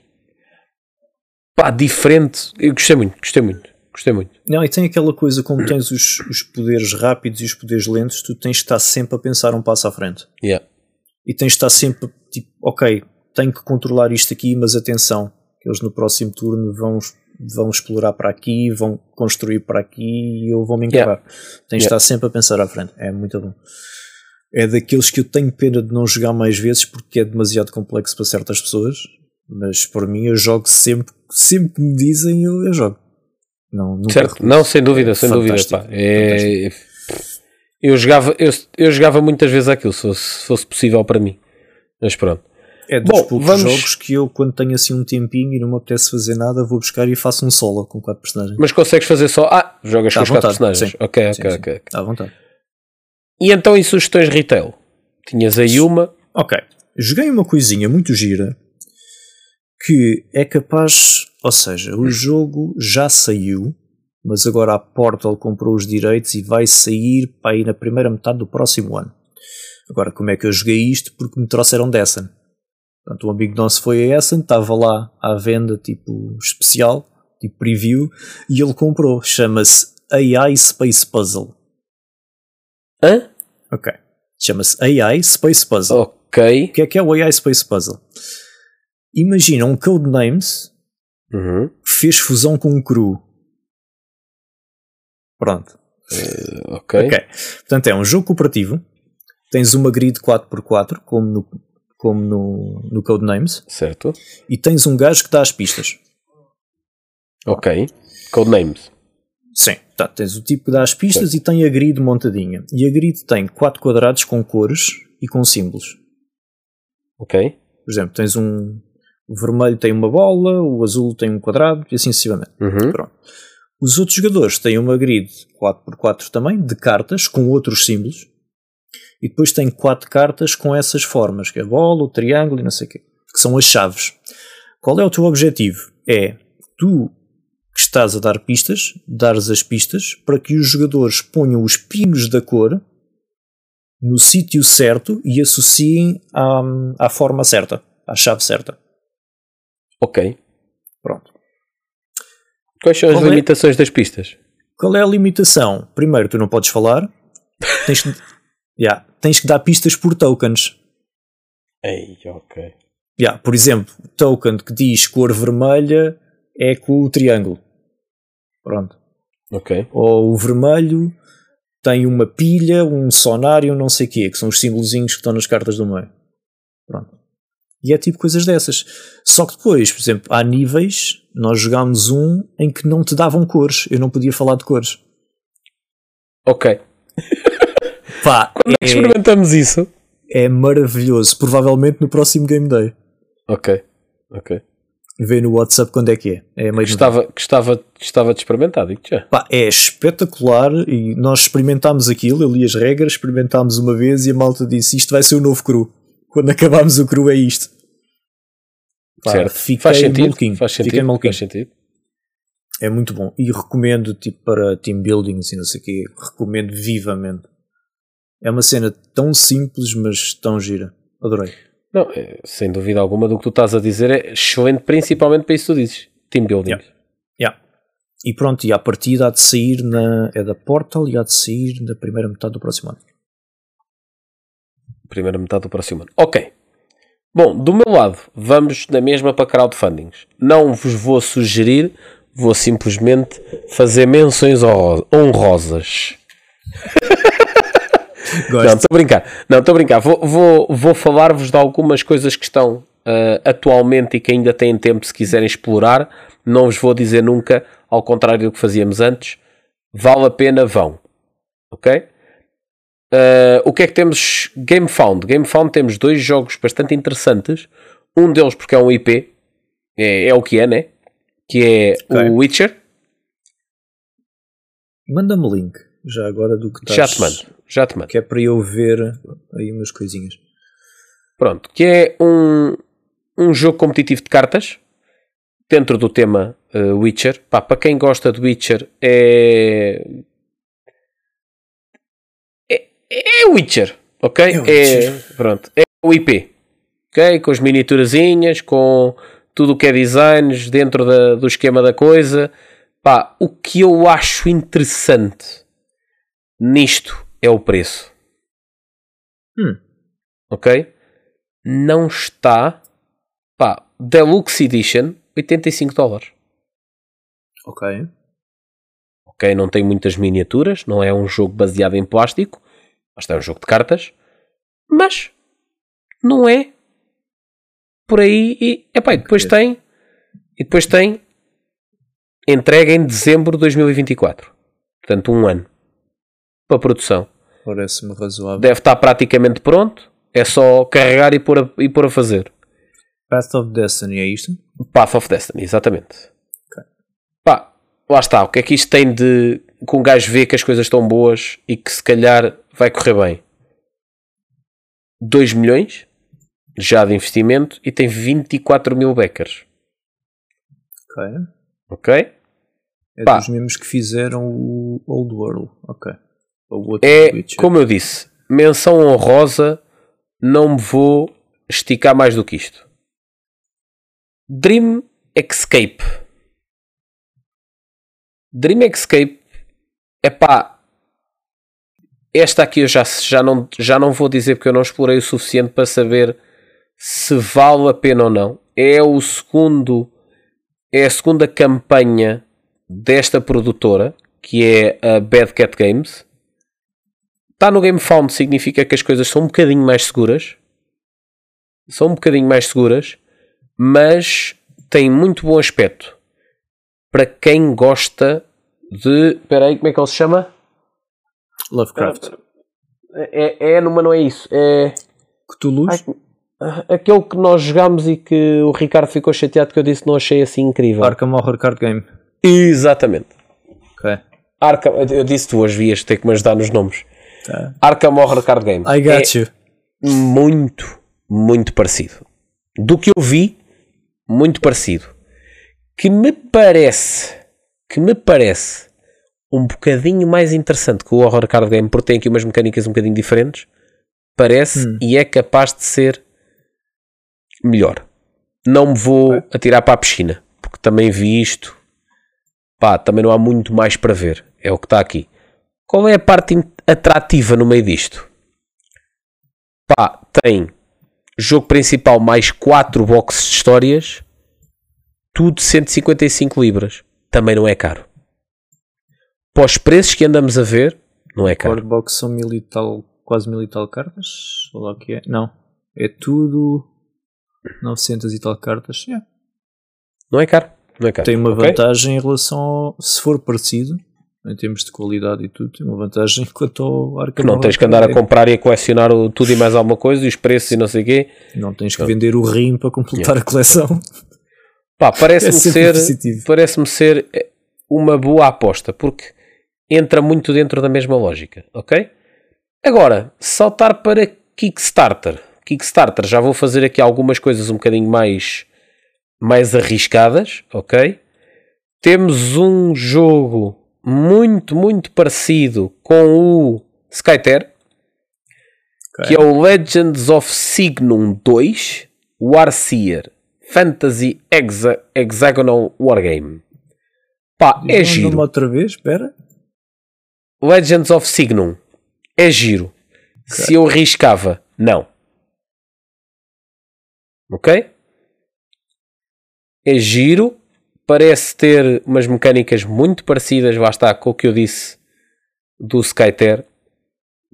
pá, diferente. Eu gostei muito, gostei muito, gostei muito. Não, e tem aquela coisa, como tens os, os poderes rápidos e os poderes lentos, tu tens de estar sempre a pensar um passo à frente. Yeah. E tens de estar sempre tipo, ok, tenho que controlar isto aqui, mas atenção, que eles no próximo turno vão, vão explorar para aqui, vão construir para aqui e eu vou me encargar. Tens de Yeah. estar sempre a pensar à frente. É muito bom. É daqueles que eu tenho pena de não jogar mais vezes porque é demasiado complexo para certas pessoas, mas por mim eu jogo sempre, sempre que me dizem eu, eu jogo. Não, Certo, não, sem dúvida, sem dúvida. Pá. É- eu, jogava, eu, eu jogava muitas vezes aquilo, se fosse, se fosse possível para mim. Mas pronto. É dos Bom, poucos vamos- jogos que eu, quando tenho assim um tempinho e não me apetece fazer nada, vou buscar e faço um solo com quatro personagens. Mas consegues fazer só. Ah, jogas Tá com os quatro personagens. sim. Ok, ok, Sim, sim. ok. À vontade. E então, em sugestões retail? Tinhas aí uma. Ok. Joguei uma coisinha muito gira que é capaz. Ou seja, o jogo já saiu, mas agora a Portal comprou os direitos e vai sair para aí na primeira metade do próximo ano. Agora, como é que eu joguei isto? Porque me trouxeram da Essen. Portanto, um amigo nosso foi a Essen, estava lá à venda, tipo especial, tipo preview, e ele comprou. Chama-se AI Space Puzzle. Hã? Ok. Chama-se AI Space Puzzle. Ok. O que é que é o AI Space Puzzle? Imagina um Codenames Uhum. que fez fusão com um cru. Pronto. Ok. Ok. Portanto, é um jogo cooperativo. Tens uma grid 4x4, como no, como no, no Codenames, Certo. e tens um gajo que dá as pistas. Ok. Codenames. Sim. Tá, tens o tipo que dá as pistas e tem a grid montadinha. E a grid tem quatro quadrados com cores e com símbolos. Ok. Por exemplo, tens um. O vermelho tem uma bola, o azul tem um quadrado e assim sucessivamente. Uhum. Pronto. Os outros jogadores têm uma grid 4x4 também, de cartas, com outros símbolos. E depois têm quatro cartas com essas formas, que é a bola, o triângulo e não sei o quê, que são as chaves. Qual é o teu objetivo? É tu que estás a dar pistas, dares as pistas para que os jogadores ponham os pinos da cor no sítio certo e associem à, à forma certa, à chave certa. Ok. Pronto. Quais são as Qual é? limitações das pistas? Qual é a limitação? Primeiro, tu não podes falar. Tens que, Yeah, tens que dar pistas por tokens. Ei, ok. Yeah, por exemplo, token que diz cor vermelha é com o triângulo. Pronto. Ok. Ou o vermelho tem uma pilha, um sonar um não sei quê, que são os símbolozinhos que estão nas cartas do meio. Pronto. E é tipo coisas dessas. Só que depois, por exemplo, há níveis, nós jogámos um em que não te davam cores. Eu não podia falar de cores. Ok. Pá, Quando é, experimentamos isso? é maravilhoso. Provavelmente no próximo Game Day. Ok. Ok. Vê no WhatsApp quando é que é. É meio Gostava, gostava, gostava de experimentar, digo já. Pá, é espetacular e nós experimentámos aquilo, eu li as regras, experimentámos uma vez e a malta disse isto vai ser o novo cru. Quando acabámos o cru é isto. Pá, certo. Fiquei faz sentido. maluquinho, Faz fiquei sentido. maluquinho. Faz sentido. É muito bom. E recomendo tipo para team building e não sei o quê. Recomendo vivamente. É uma cena tão simples mas tão gira. Adorei. Não, é, sem dúvida alguma do que tu estás a dizer é excelente, principalmente para isso que tu dizes. Team building. Yeah. Yeah. E pronto, e a partida há de sair na. é da Portal e há de sair na primeira metade do próximo ano. Primeira metade do próximo ano. Ok. Bom, do meu lado, vamos na mesma para crowdfundings. Não vos vou sugerir, vou simplesmente fazer menções honro- honrosas. Não, Gosto. estou a brincar. Não, estou a brincar. Vou, vou, vou falar-vos de algumas coisas que estão ah, atualmente e que ainda têm tempo se quiserem explorar. Não vos vou dizer nunca, ao contrário do que fazíamos antes. Vale a pena, vão. Ok? Ah, o que é que temos? GameFound. GameFound temos dois jogos bastante interessantes. Um deles porque é um IP. É, é o que é, né? Que é Ok. o Witcher. Manda-me o link, já agora do que Já estás... te mando. Já te mando. Que é para eu ver aí umas coisinhas. Pronto, que é um, um jogo competitivo de cartas dentro do tema uh, Witcher. Pá, para quem gosta de Witcher é. É, é Witcher, ok? É Witcher. pronto, é o IP, ok? Com as miniaturazinhas, com tudo o que é designs dentro da- do esquema da coisa. Pá, o que eu acho interessante nisto é o preço. Hum. Ok? Não está. Pá, Deluxe Edition, 85 dólares. Ok. Ok, não tem muitas miniaturas, não é um jogo baseado em plástico, mas é um jogo de cartas, mas não é por aí e, epá, e depois tem e depois tem entrega em dezembro de 2024. Portanto, um ano para produção. Parece-me razoável. Deve estar praticamente pronto, é só carregar e pôr a, e pôr a fazer. Path of Destiny é isto? Path of Destiny, exatamente. Ok. Pá, lá está. O que é que isto tem de. que um gajo vê que as coisas estão boas e que se calhar vai correr bem? 2 milhões já de investimento e tem 24 mil backers. Ok. Ok? É Pá. dos mesmos que fizeram o Old World. Ok. É, Witcher. como eu disse, menção honrosa, não me vou esticar mais do que isto. Dream Escape. Dream Escape, é pá. Esta aqui eu já, já, não, já não vou dizer porque eu não explorei o suficiente para saber se vale a pena ou não. É o segundo, é a segunda campanha desta produtora, que é a Bad Cat Games. Está no GameFound significa que as coisas são um bocadinho mais seguras. São um bocadinho mais seguras, mas tem muito bom aspecto. Para quem gosta de. Espera aí, como é que ele se chama? Lovecraft. É, é, mas não é isso. É. Cthulhu? Ai, aquele que nós jogámos e que o Ricardo ficou chateado que eu disse que não achei assim incrível. Arkham Horror Card Game. Exatamente. Ok. Arkham, eu disse tu hoje vias ter que me ajudar nos nomes. Tá. Arkham Horror Card Game. I got É you. muito, muito parecido. Do que eu vi, muito parecido. Que me parece, que me parece um bocadinho mais interessante que o Horror Card Game, porque tem aqui umas mecânicas um bocadinho diferentes. Parece Hum. e é capaz de ser melhor. Não me vou atirar para a piscina, porque também vi isto. Pá, também não há muito mais para ver. É o que está aqui. Qual é a parte atrativa no meio disto? Pá, tem jogo principal mais 4 boxes de histórias, tudo 155 libras. Também não é caro. Para os preços que andamos a ver, não é caro. Board Box são mil e tal, quase mil e tal cartas. Olha lá o que é. Não. É tudo 900 e tal cartas. Yeah. Não é caro. Não é caro. Tem uma ok? vantagem em relação ao. Se for parecido, em termos de qualidade e tudo, tem uma vantagem quanto ao Arkham não tens que andar a Card comprar e a colecionar o tudo e mais alguma coisa e os preços e não sei o quê. Não tens que vender o rim para completar a coleção. Pá, parece-me É ser, parece-me ser eh, uma boa aposta, porque entra muito dentro da mesma lógica, ok? Agora, saltar para Kickstarter. Kickstarter, já vou fazer aqui algumas coisas um bocadinho mais, mais arriscadas, ok? Temos um jogo muito, muito parecido com o Skyter, que é o Legends of Signum 2 Warseer Fantasy Hexa- Hexagonal Wargame. Pá, é Diz o giro. outra vez, espera. Legends of Signum é giro. Se eu riscava, não. Ok? É giro. Parece ter umas mecânicas muito parecidas, lá está, com o que eu disse do Skyter.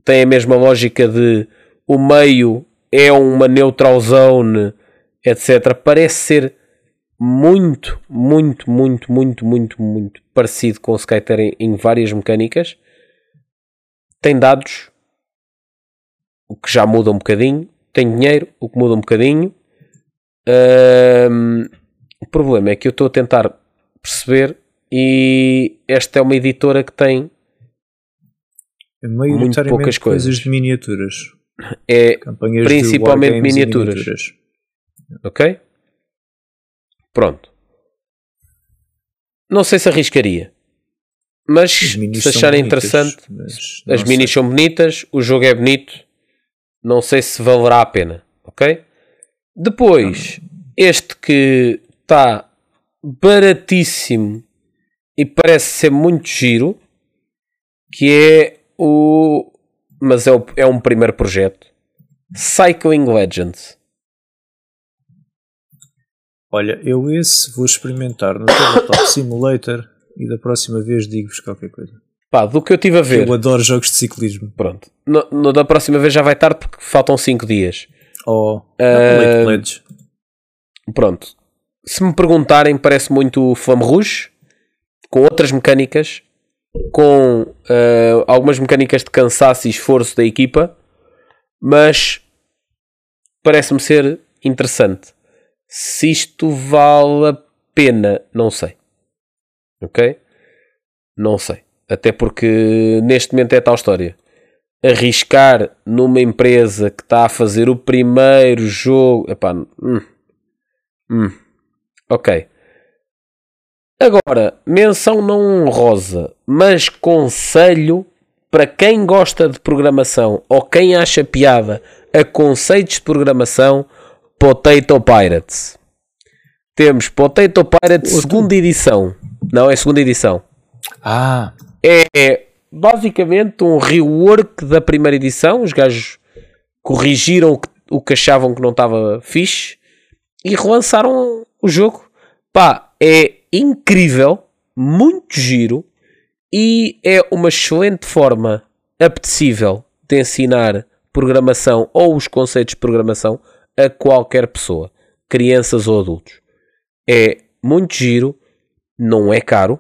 Tem a mesma lógica de o meio é uma neutral zone, etc. Parece ser muito, muito, muito, muito, muito, muito parecido com o Skyter em, em várias mecânicas. Tem dados, o que já muda um bocadinho. Tem dinheiro, o que muda um bocadinho. Ahm, o problema é que eu estou a tentar perceber e esta é uma editora que tem maioritariamente poucas coisas. coisas. de miniaturas. é Campanhas Principalmente e miniaturas. ok? Pronto. Não sei se arriscaria. Mas se acharem interessante, as minis são bonitas, o jogo é bonito. Não sei se valerá a pena, ok? Depois, este que está baratíssimo e parece ser muito giro, que é o. Mas é, o- é um primeiro projeto. Cycling Legends. Olha, eu esse vou experimentar no Tabletop Simulator e da próxima vez digo-vos qualquer coisa. Pá, do que eu estive a ver. Eu adoro jogos de ciclismo. Pronto. No, no da próxima vez já vai tarde porque faltam 5 dias. Ou Ah, Lake Pledge. Pronto. Se me perguntarem, parece muito Flame Rouge, com outras mecânicas, com ah, algumas mecânicas de cansaço e esforço da equipa, mas parece-me ser interessante. Se isto vale a pena, não sei. Ok? Não sei. Até porque neste momento é tal história. Arriscar numa empresa que está a fazer o primeiro jogo. Epá, hum, Hum, ok. Agora, menção não honrosa, mas conselho para quem gosta de programação ou quem acha piada a conceitos de programação, Potato Pirates. Temos Potato Pirates segunda edição. Não, é segunda edição. Ah, É basicamente um rework da primeira edição. Os gajos corrigiram o que, o que achavam que não estava fixe e relançaram o jogo. Pá, é incrível, muito giro e é uma excelente forma apetecível de ensinar programação ou os conceitos de programação a qualquer pessoa, crianças ou adultos. É muito giro, não é caro,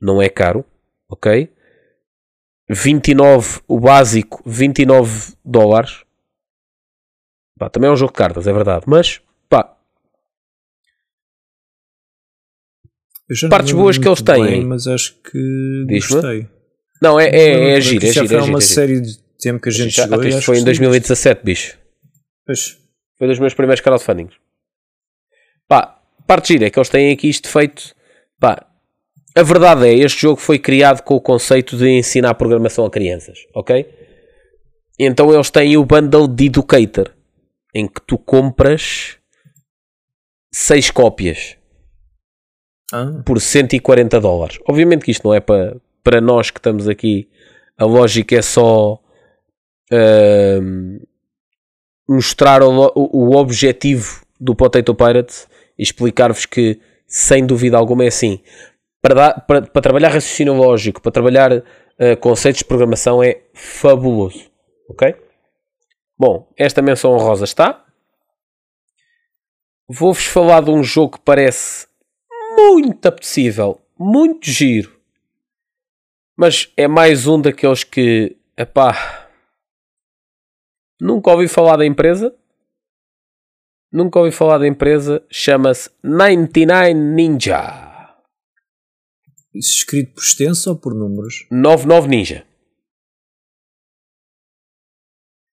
não é caro, ok? 29 o básico, 29 dólares. Pá, também é um jogo de cartas, é verdade, mas Partes boas que eles bem, têm. mas acho que gostei. não, é, é, é giro, é já foi é uma é série de tempo que a gente Já- chegou isto foi em gostei 2017, bicho. Pois. Foi dos meus primeiros crowdfundings. Pá, parte gira é que eles têm aqui isto feito. Pá, a verdade é, este jogo foi criado com o conceito de ensinar programação a crianças, ok? Então eles têm o bundle de Educator, em que tu compras 6 cópias Ah, por 140 dólares. Obviamente que isto não é para, para nós que estamos aqui. A lógica é só ahm, mostrar o, o, objetivo do Potato Pirates e explicar-vos que, sem dúvida alguma, é assim. Para, dar- para, para trabalhar raciocínio lógico, para trabalhar ah, conceitos de programação, é fabuloso. Ok? Bom, esta menção honrosa está. Vou-vos falar de um jogo que parece muito apetecível, muito giro. Mas é mais um daqueles que, epá, nunca ouvi falar da empresa. Nunca ouvi falar da empresa. Chama-se 99 Ninja. isso escrito por extenso ou por números? 99 Ninja.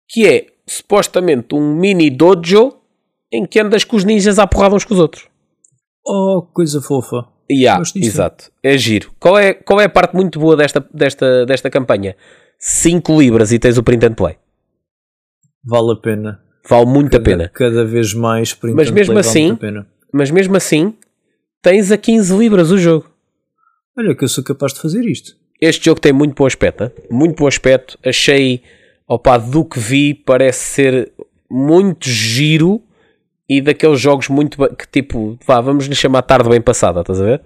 Que é supostamente um mini dojo em que andas com os ninjas à porrada uns com os outros. Oh, coisa fofa. Yeah, exato. É giro. Qual é, qual é a parte muito boa desta, desta, desta campanha? 5 libras e tens o print and play. Vale a pena. Vale muito a Cada- pena. Cada vez mais print Mas and mesmo play vale assim- muito a pena. Mas mesmo assim, tens a 15 libras o jogo. Olha que eu sou capaz de fazer isto. Este jogo tem muito bom aspecto. hein? Muito bom aspecto. Achei, opa, do que vi, parece ser muito giro e daqueles jogos muito que tipo, vá, vamos lhe chamar tarde bem passada, estás a ver?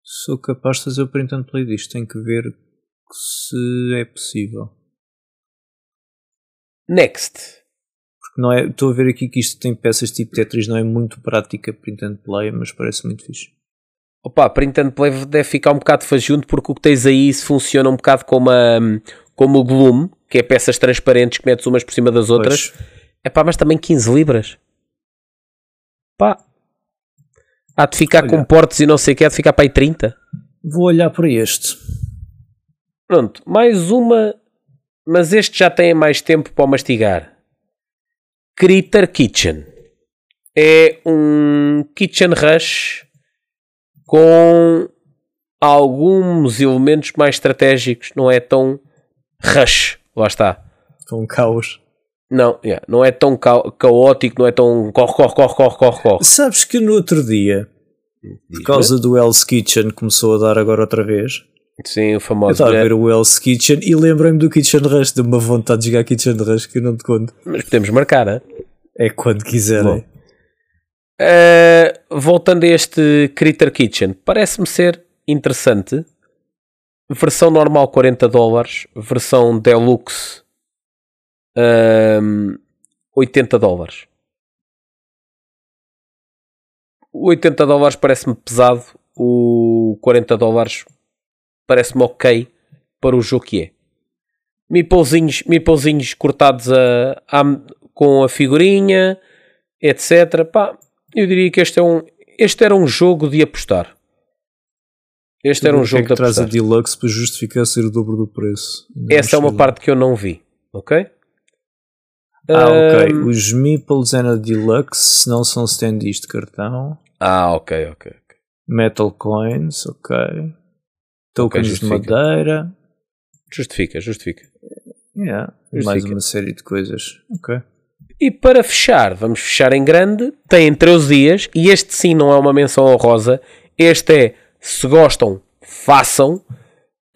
Sou capaz de fazer o print and play disto. Tenho que ver se é possível. Next. Porque não é, estou a ver aqui que isto tem peças tipo Tetris, não é muito prática print and play, mas parece muito fixe. Opa, print and play deve ficar um bocado fajunto porque o que tens aí se funciona um bocado como, a, como o Gloom, que é peças transparentes que metes umas por cima das outras. É pá, mas também 15 libras. Pá. Há de ficar Olha. com portes e não sei o que, há de ficar para aí 30. vou olhar para este. Pronto, mais uma, mas este já tem mais tempo para mastigar. Critter Kitchen. É um kitchen rush com alguns elementos mais estratégicos, não é tão rush, lá está. Com caos. Não, yeah, não é tão ca- caótico, não é tão corre, corre, corre, corre, corre, corre. Sabes que no outro dia, por causa do Hell's Kitchen, começou a dar agora outra vez. Sim, o Eu famoso. estava a né? ver o Hell's Kitchen e lembrei-me do Kitchen Rush. Deu-me uma vontade de jogar Kitchen Rush que eu não te conto. Mas podemos marcar, né? É quando quiserem. Uh, voltando a este Critter Kitchen, parece-me ser interessante. Versão normal 40 dólares, versão deluxe um, 80 dólares. 80 dólares parece-me pesado, o 40 dólares parece-me ok para o jogo que é. Meeplezinhos, meeplezinhos cortados a, a- com a figurinha, etc. Pá, eu diria que este, é um, este era um jogo de apostar. Este era um que jogo é que de traz a apostar. Deluxe para justificar ser o dobro do preço. Essa é uma parte que eu não vi, ok? Ah, ok. Os Meeples é na Deluxe, não são standees de cartão. Ah, ok, ok. ok. Metal Coins, ok. Tokens de justifica. madeira. Justifica, justifica. Yeah. Justifica. Mais uma série de coisas. Ok. E para fechar, vamos fechar em grande, tem 13 dias, e este sim não é uma menção honrosa, este é, se gostam, façam,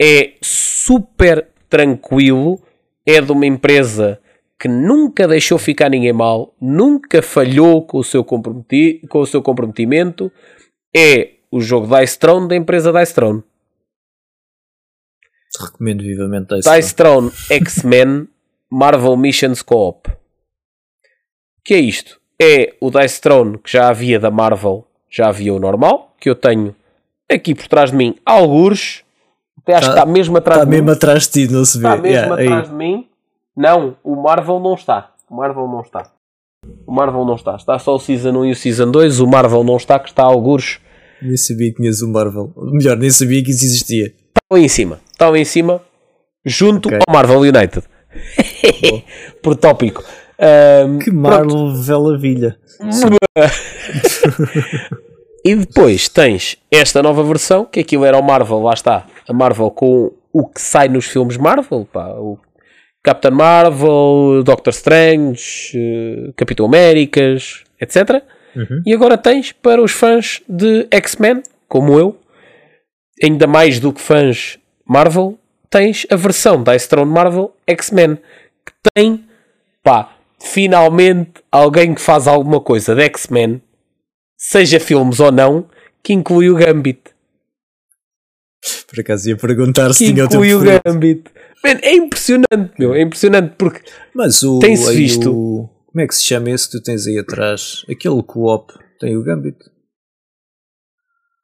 é super tranquilo, é de uma empresa que nunca deixou ficar ninguém mal, nunca falhou com o seu, comprometi com o seu comprometimento, é o jogo Dice Throne da empresa Dice Throne. Recomendo vivamente Dice Dice Throne X-Men Marvel Missions Co-op. Que é isto? É o Dice Throne que já havia da Marvel, já havia o normal, que eu tenho aqui por trás de mim, algures. Até acho Tá- que está mesmo atrás Está de mim. mesmo atrás de ti, não se vê. Está mesmo Yeah, aí. atrás de mim. Não, o Marvel não está. O Marvel não está. O Marvel não está. Está só o Season 1 e o Season 2. O Marvel não está, que está algures. Nem sabia que tinhas o Marvel. Melhor, nem sabia que isso existia. Está ali em cima. Está ali em cima. Junto Ok. ao Marvel United. por tópico. Ahm, Que. Marvel Velavilha. E depois tens esta nova versão, que aquilo era o Marvel, lá está, a Marvel com o que sai nos filmes Marvel, pá, o Captain Marvel, Doctor Strange, eh, Capitão Américas, etc. Uhum. E agora tens para os fãs de X-Men, como eu, ainda mais do que fãs Marvel, tens a versão da Throne Marvel X-Men, que tem, pá, finalmente alguém que faz alguma coisa de X-Men, seja filmes ou não, que inclui o Gambit. Por acaso ia perguntar se Que tinha o teu inclui o. Gambit. Man, é impressionante, meu, é impressionante porque Mas o. Tem-se visto. o- como é que se chama esse que tu tens aí atrás? Aquele co-op tem o Gambit.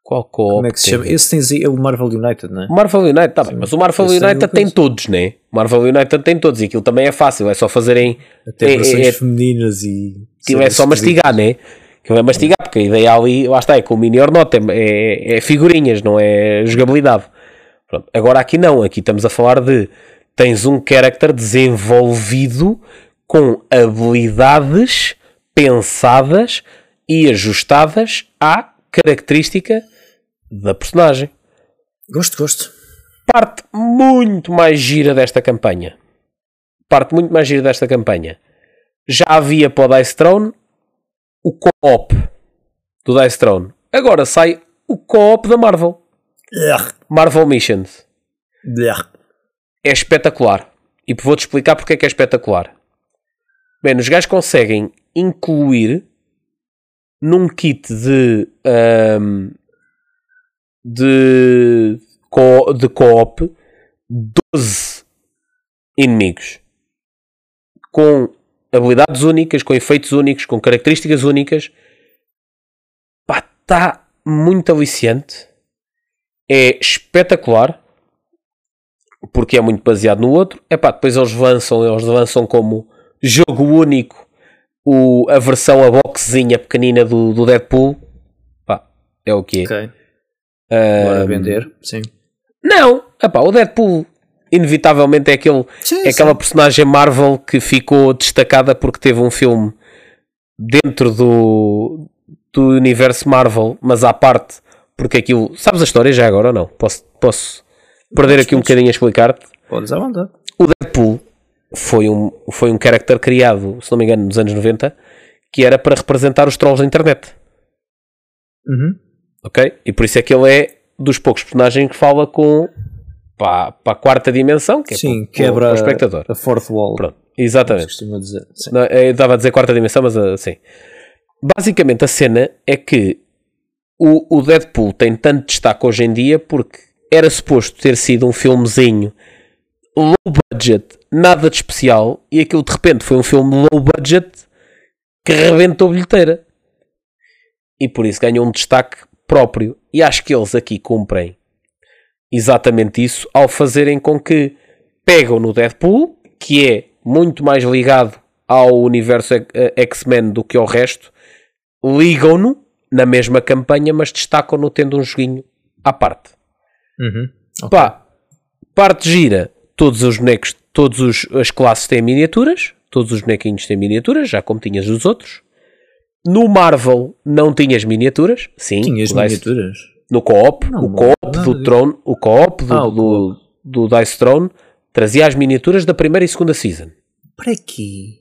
qual co Como é que se chama? Esse tens aí, é o Marvel United, não é? O Marvel United, tá bem, mas o Marvel Esse tem United tem coisa. todos, né? O Marvel United tem todos e aquilo também é fácil, é só fazerem. Até é- versões é- femininas e. Aquilo é só mastigar, né? Aquilo é mastigar, porque a ideia ali, lá está, é com o mini or not, é, é, é figurinhas, não é jogabilidade. Pronto. Agora aqui não, aqui estamos a falar de tens um character desenvolvido com habilidades pensadas e ajustadas à característica da personagem. Gosto, gosto. Parte muito mais gira desta campanha. Parte muito mais gira desta campanha. Já havia para o Dice Throne o co-op do Dice Throne. Agora sai o co-op da Marvel. Marvel Missions. É espetacular. E vou-te explicar porque é que é espetacular. Bem, os gajos conseguem incluir num kit de ahm, de, co- de co-op 12 inimigos com habilidades únicas, com efeitos únicos, com características únicas. Pá, está muito aliciante. É espetacular porque é muito baseado no outro. É pá, depois eles lançam, eles lançam como jogo único o, a versão, a boxzinha pequenina do, do Deadpool. Pá, é o que é. Ok. Bora vender. Sim. Não, epá, o Deadpool inevitavelmente é, aquele, Sim, é aquela personagem Marvel que ficou destacada porque teve um filme dentro do, do universo Marvel, mas à parte, porque aquilo. Sabes a história já agora ou não? Posso, posso perder aqui um bocadinho a explicar-te? Podes à vontade. O Deadpool foi um, foi um character criado, se não me engano, nos anos 90, que era para representar os trolls da internet. Uhum. Ok? E por isso é que ele é dos poucos personagens que fala com para, para a quarta dimensão, que é Sim, para, quebra para o espectador. a fourth wall. Pronto, exatamente. Dizer. Não, eu estava a dizer quarta dimensão, mas assim. Basicamente a cena é que o, o Deadpool tem tanto destaque hoje em dia porque era suposto ter sido um filmezinho low budget, nada de especial, e aquilo de repente foi um filme low budget que rebentou bilheteira. E por isso ganhou um destaque próprio. E acho que eles aqui cumprem exatamente isso ao fazerem com que pegam no Deadpool, que é muito mais ligado ao universo X-Men do que ao resto, ligam-no na mesma campanha, mas destacam-no tendo um joguinho à parte. Uhum. Ok. Pá, parte gira, todos os bonecos, todas as classes têm miniaturas, todos os bonequinhos têm miniaturas, já como tinhas os outros. No Marvel não tinhas miniaturas, sim. Tinhas Dice- miniaturas. No co-op, o co-op do. Throne, o co-op do, Ah, do, do Dice Throne trazia as miniaturas da primeira e segunda season. Para quê?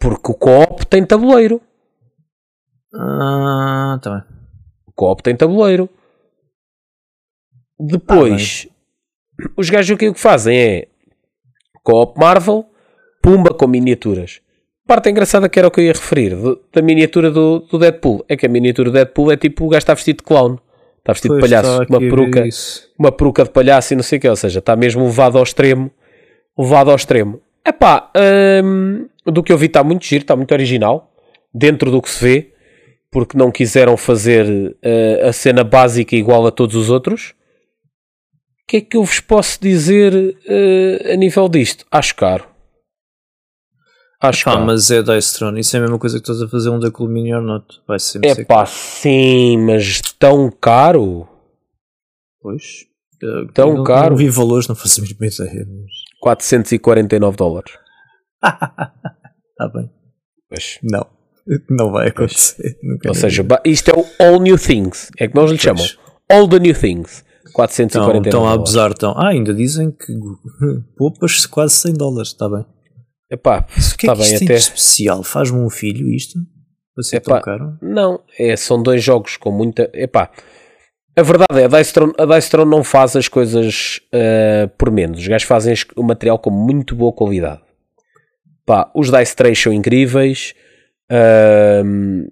Porque o co-op tem tabuleiro. Ah, tá bem. O co-op tem tabuleiro. Depois, os gajos o que o que fazem é co-op Marvel, pumba com miniaturas. Parte engraçada que era o que eu ia referir do- da miniatura do, do Deadpool é que a miniatura do Deadpool é tipo o gajo está vestido de clown, está vestido Pois, de palhaço, uma a peruca, isso. uma peruca de palhaço e não sei o que, ou seja, está mesmo levado ao extremo, levado ao extremo. Epá, hum, do que eu vi está muito giro, está muito original, dentro do que se vê, porque não quiseram fazer eh, a cena básica igual a todos os outros. O que é que eu vos posso dizer eh, a nível disto? Acho caro. Acho Pá, caro. mas é Dice Throne. Isso é a mesma coisa que estás a fazer um da Cool Mini or Not. Vai sempre É ser pá, sim, mas tão caro? Pois. Eh, Tão não, caro. Não vi valores, não faço a mesma ideia. Mas... 449 dólares. Tá bem. Pois. Não. Não vai acontecer. Ou seja, isto é o All New Things. É que nós lhe Pois. chamam. All the New Things. Estão, 449 estão a dólares. abusar. Estão. Ah, ainda dizem que poupas quase 100 dólares. Está bem. Epá, O que é está que bem isto tem até. de especial? Faz-me um filho isto? Para ser Epá, tão caro? Não, é, são dois jogos com muita. Epá, a verdade é, a Dice Throne, a Dice Throne não faz as coisas ah, por menos. Os gajos fazem o material com muito boa qualidade. Pá, os Dice Trays são incríveis. Ahm,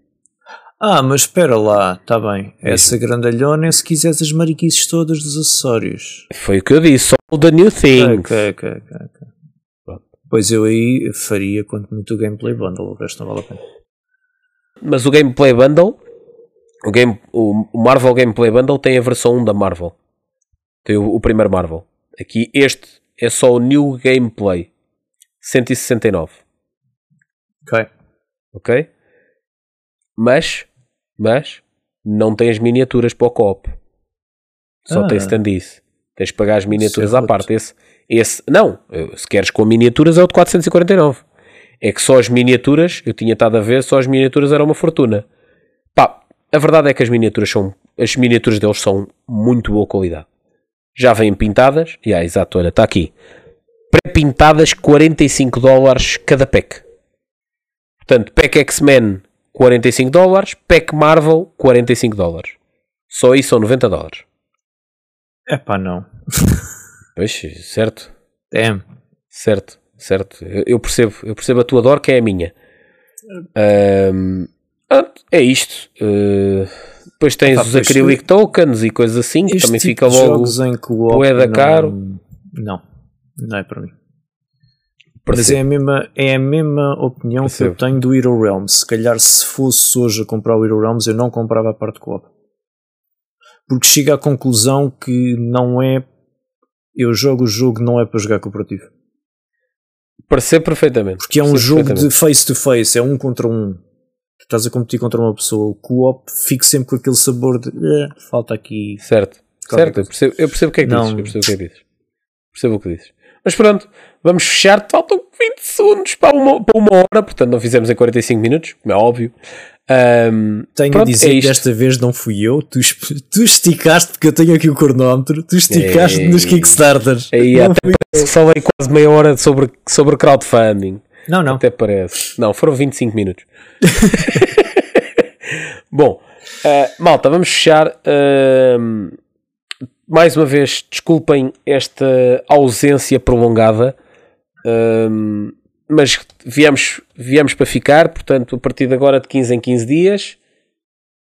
Ah, mas espera lá. Está bem. Essa grandalhona é se quiseres as mariquices todas dos acessórios. foi o que eu disse. All the New Things. Ok, ok, ok. ok. Pronto. Pois eu aí faria quanto muito o gameplay bundle, o resto não vale a pena. Mas o Gameplay Bundle, o, game, o Marvel Gameplay Bundle tem a versão 1 da Marvel. Tem o, o primeiro Marvel. Aqui este é só o New Gameplay. 169. Ok. Ok? Mas, mas, não tem as miniaturas para o co-op. Só Ah. tem standees. Tens de pagar as miniaturas Isso é à parte. Esse, esse, não, se queres com miniaturas é o de 449. É que só as miniaturas, eu tinha estado a ver, só as miniaturas eram uma fortuna. Pá, a verdade é que as miniaturas são, as miniaturas deles são muito boa qualidade. Já vêm pintadas, e ah, exato, olha, está aqui. Pré-pintadas 45 dólares cada pack. Portanto, pack X-Men 45 dólares, pack Marvel 45 dólares. Só isso são 90 dólares. É pá, não. Pois, certo, Damn. certo, certo. Eu, eu percebo, eu percebo a tua dor que é a minha. Ahm, pronto, é isto. Uh, depois tens Epá, os acrylic tokens e coisas assim, que também tipo fica logo. jogos em co-op bué não- caro. Não, não é para mim. Mas é a mesma, é a mesma opinião que Percebo. eu tenho do Hero Realms. Se calhar se fosse hoje a comprar o Hero Realms eu não comprava a parte co-op. Porque chega à conclusão que não é... Eu jogo o jogo não é para jogar cooperativo. Percebo perfeitamente. Porque é um Percebo jogo de face to face, é um contra um. Tu estás a competir contra uma pessoa. O co-op fica sempre com aquele sabor de "Eh, falta aqui. Certo, certo, eu percebo, eu percebo o que é que Não. dizes. Eu percebo o que é que dizes. Percebo o que dizes. Mas pronto, vamos fechar. Faltam 20 segundos para uma, para uma hora, portanto não fizemos em 45 minutos, como é óbvio. Ahm, Tenho pronto, a dizer é que desta vez não fui eu. Tu, tu esticaste, porque eu tenho aqui o cronómetro. Tu esticaste Ei. nos Kickstarters. Não, até parece que falei quase meia hora sobre, sobre crowdfunding. não, não. Até parece. Não, foram 25 minutos. Bom, ah, malta, vamos fechar. Ahm, mais uma vez, desculpem esta ausência prolongada, ahm, mas viemos, viemos para ficar. Portanto, a partir de agora, de 15 em 15 dias,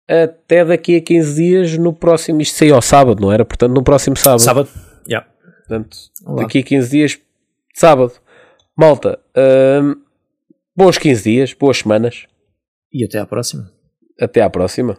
até daqui a 15 dias, no próximo. Isto saiu ao sábado, não era? Portanto, no próximo sábado. Sábado. Yeah. Portanto, Olá. daqui a 15 dias, sábado. Malta, hum, bons 15 dias, boas semanas. E até à próxima. Até à próxima.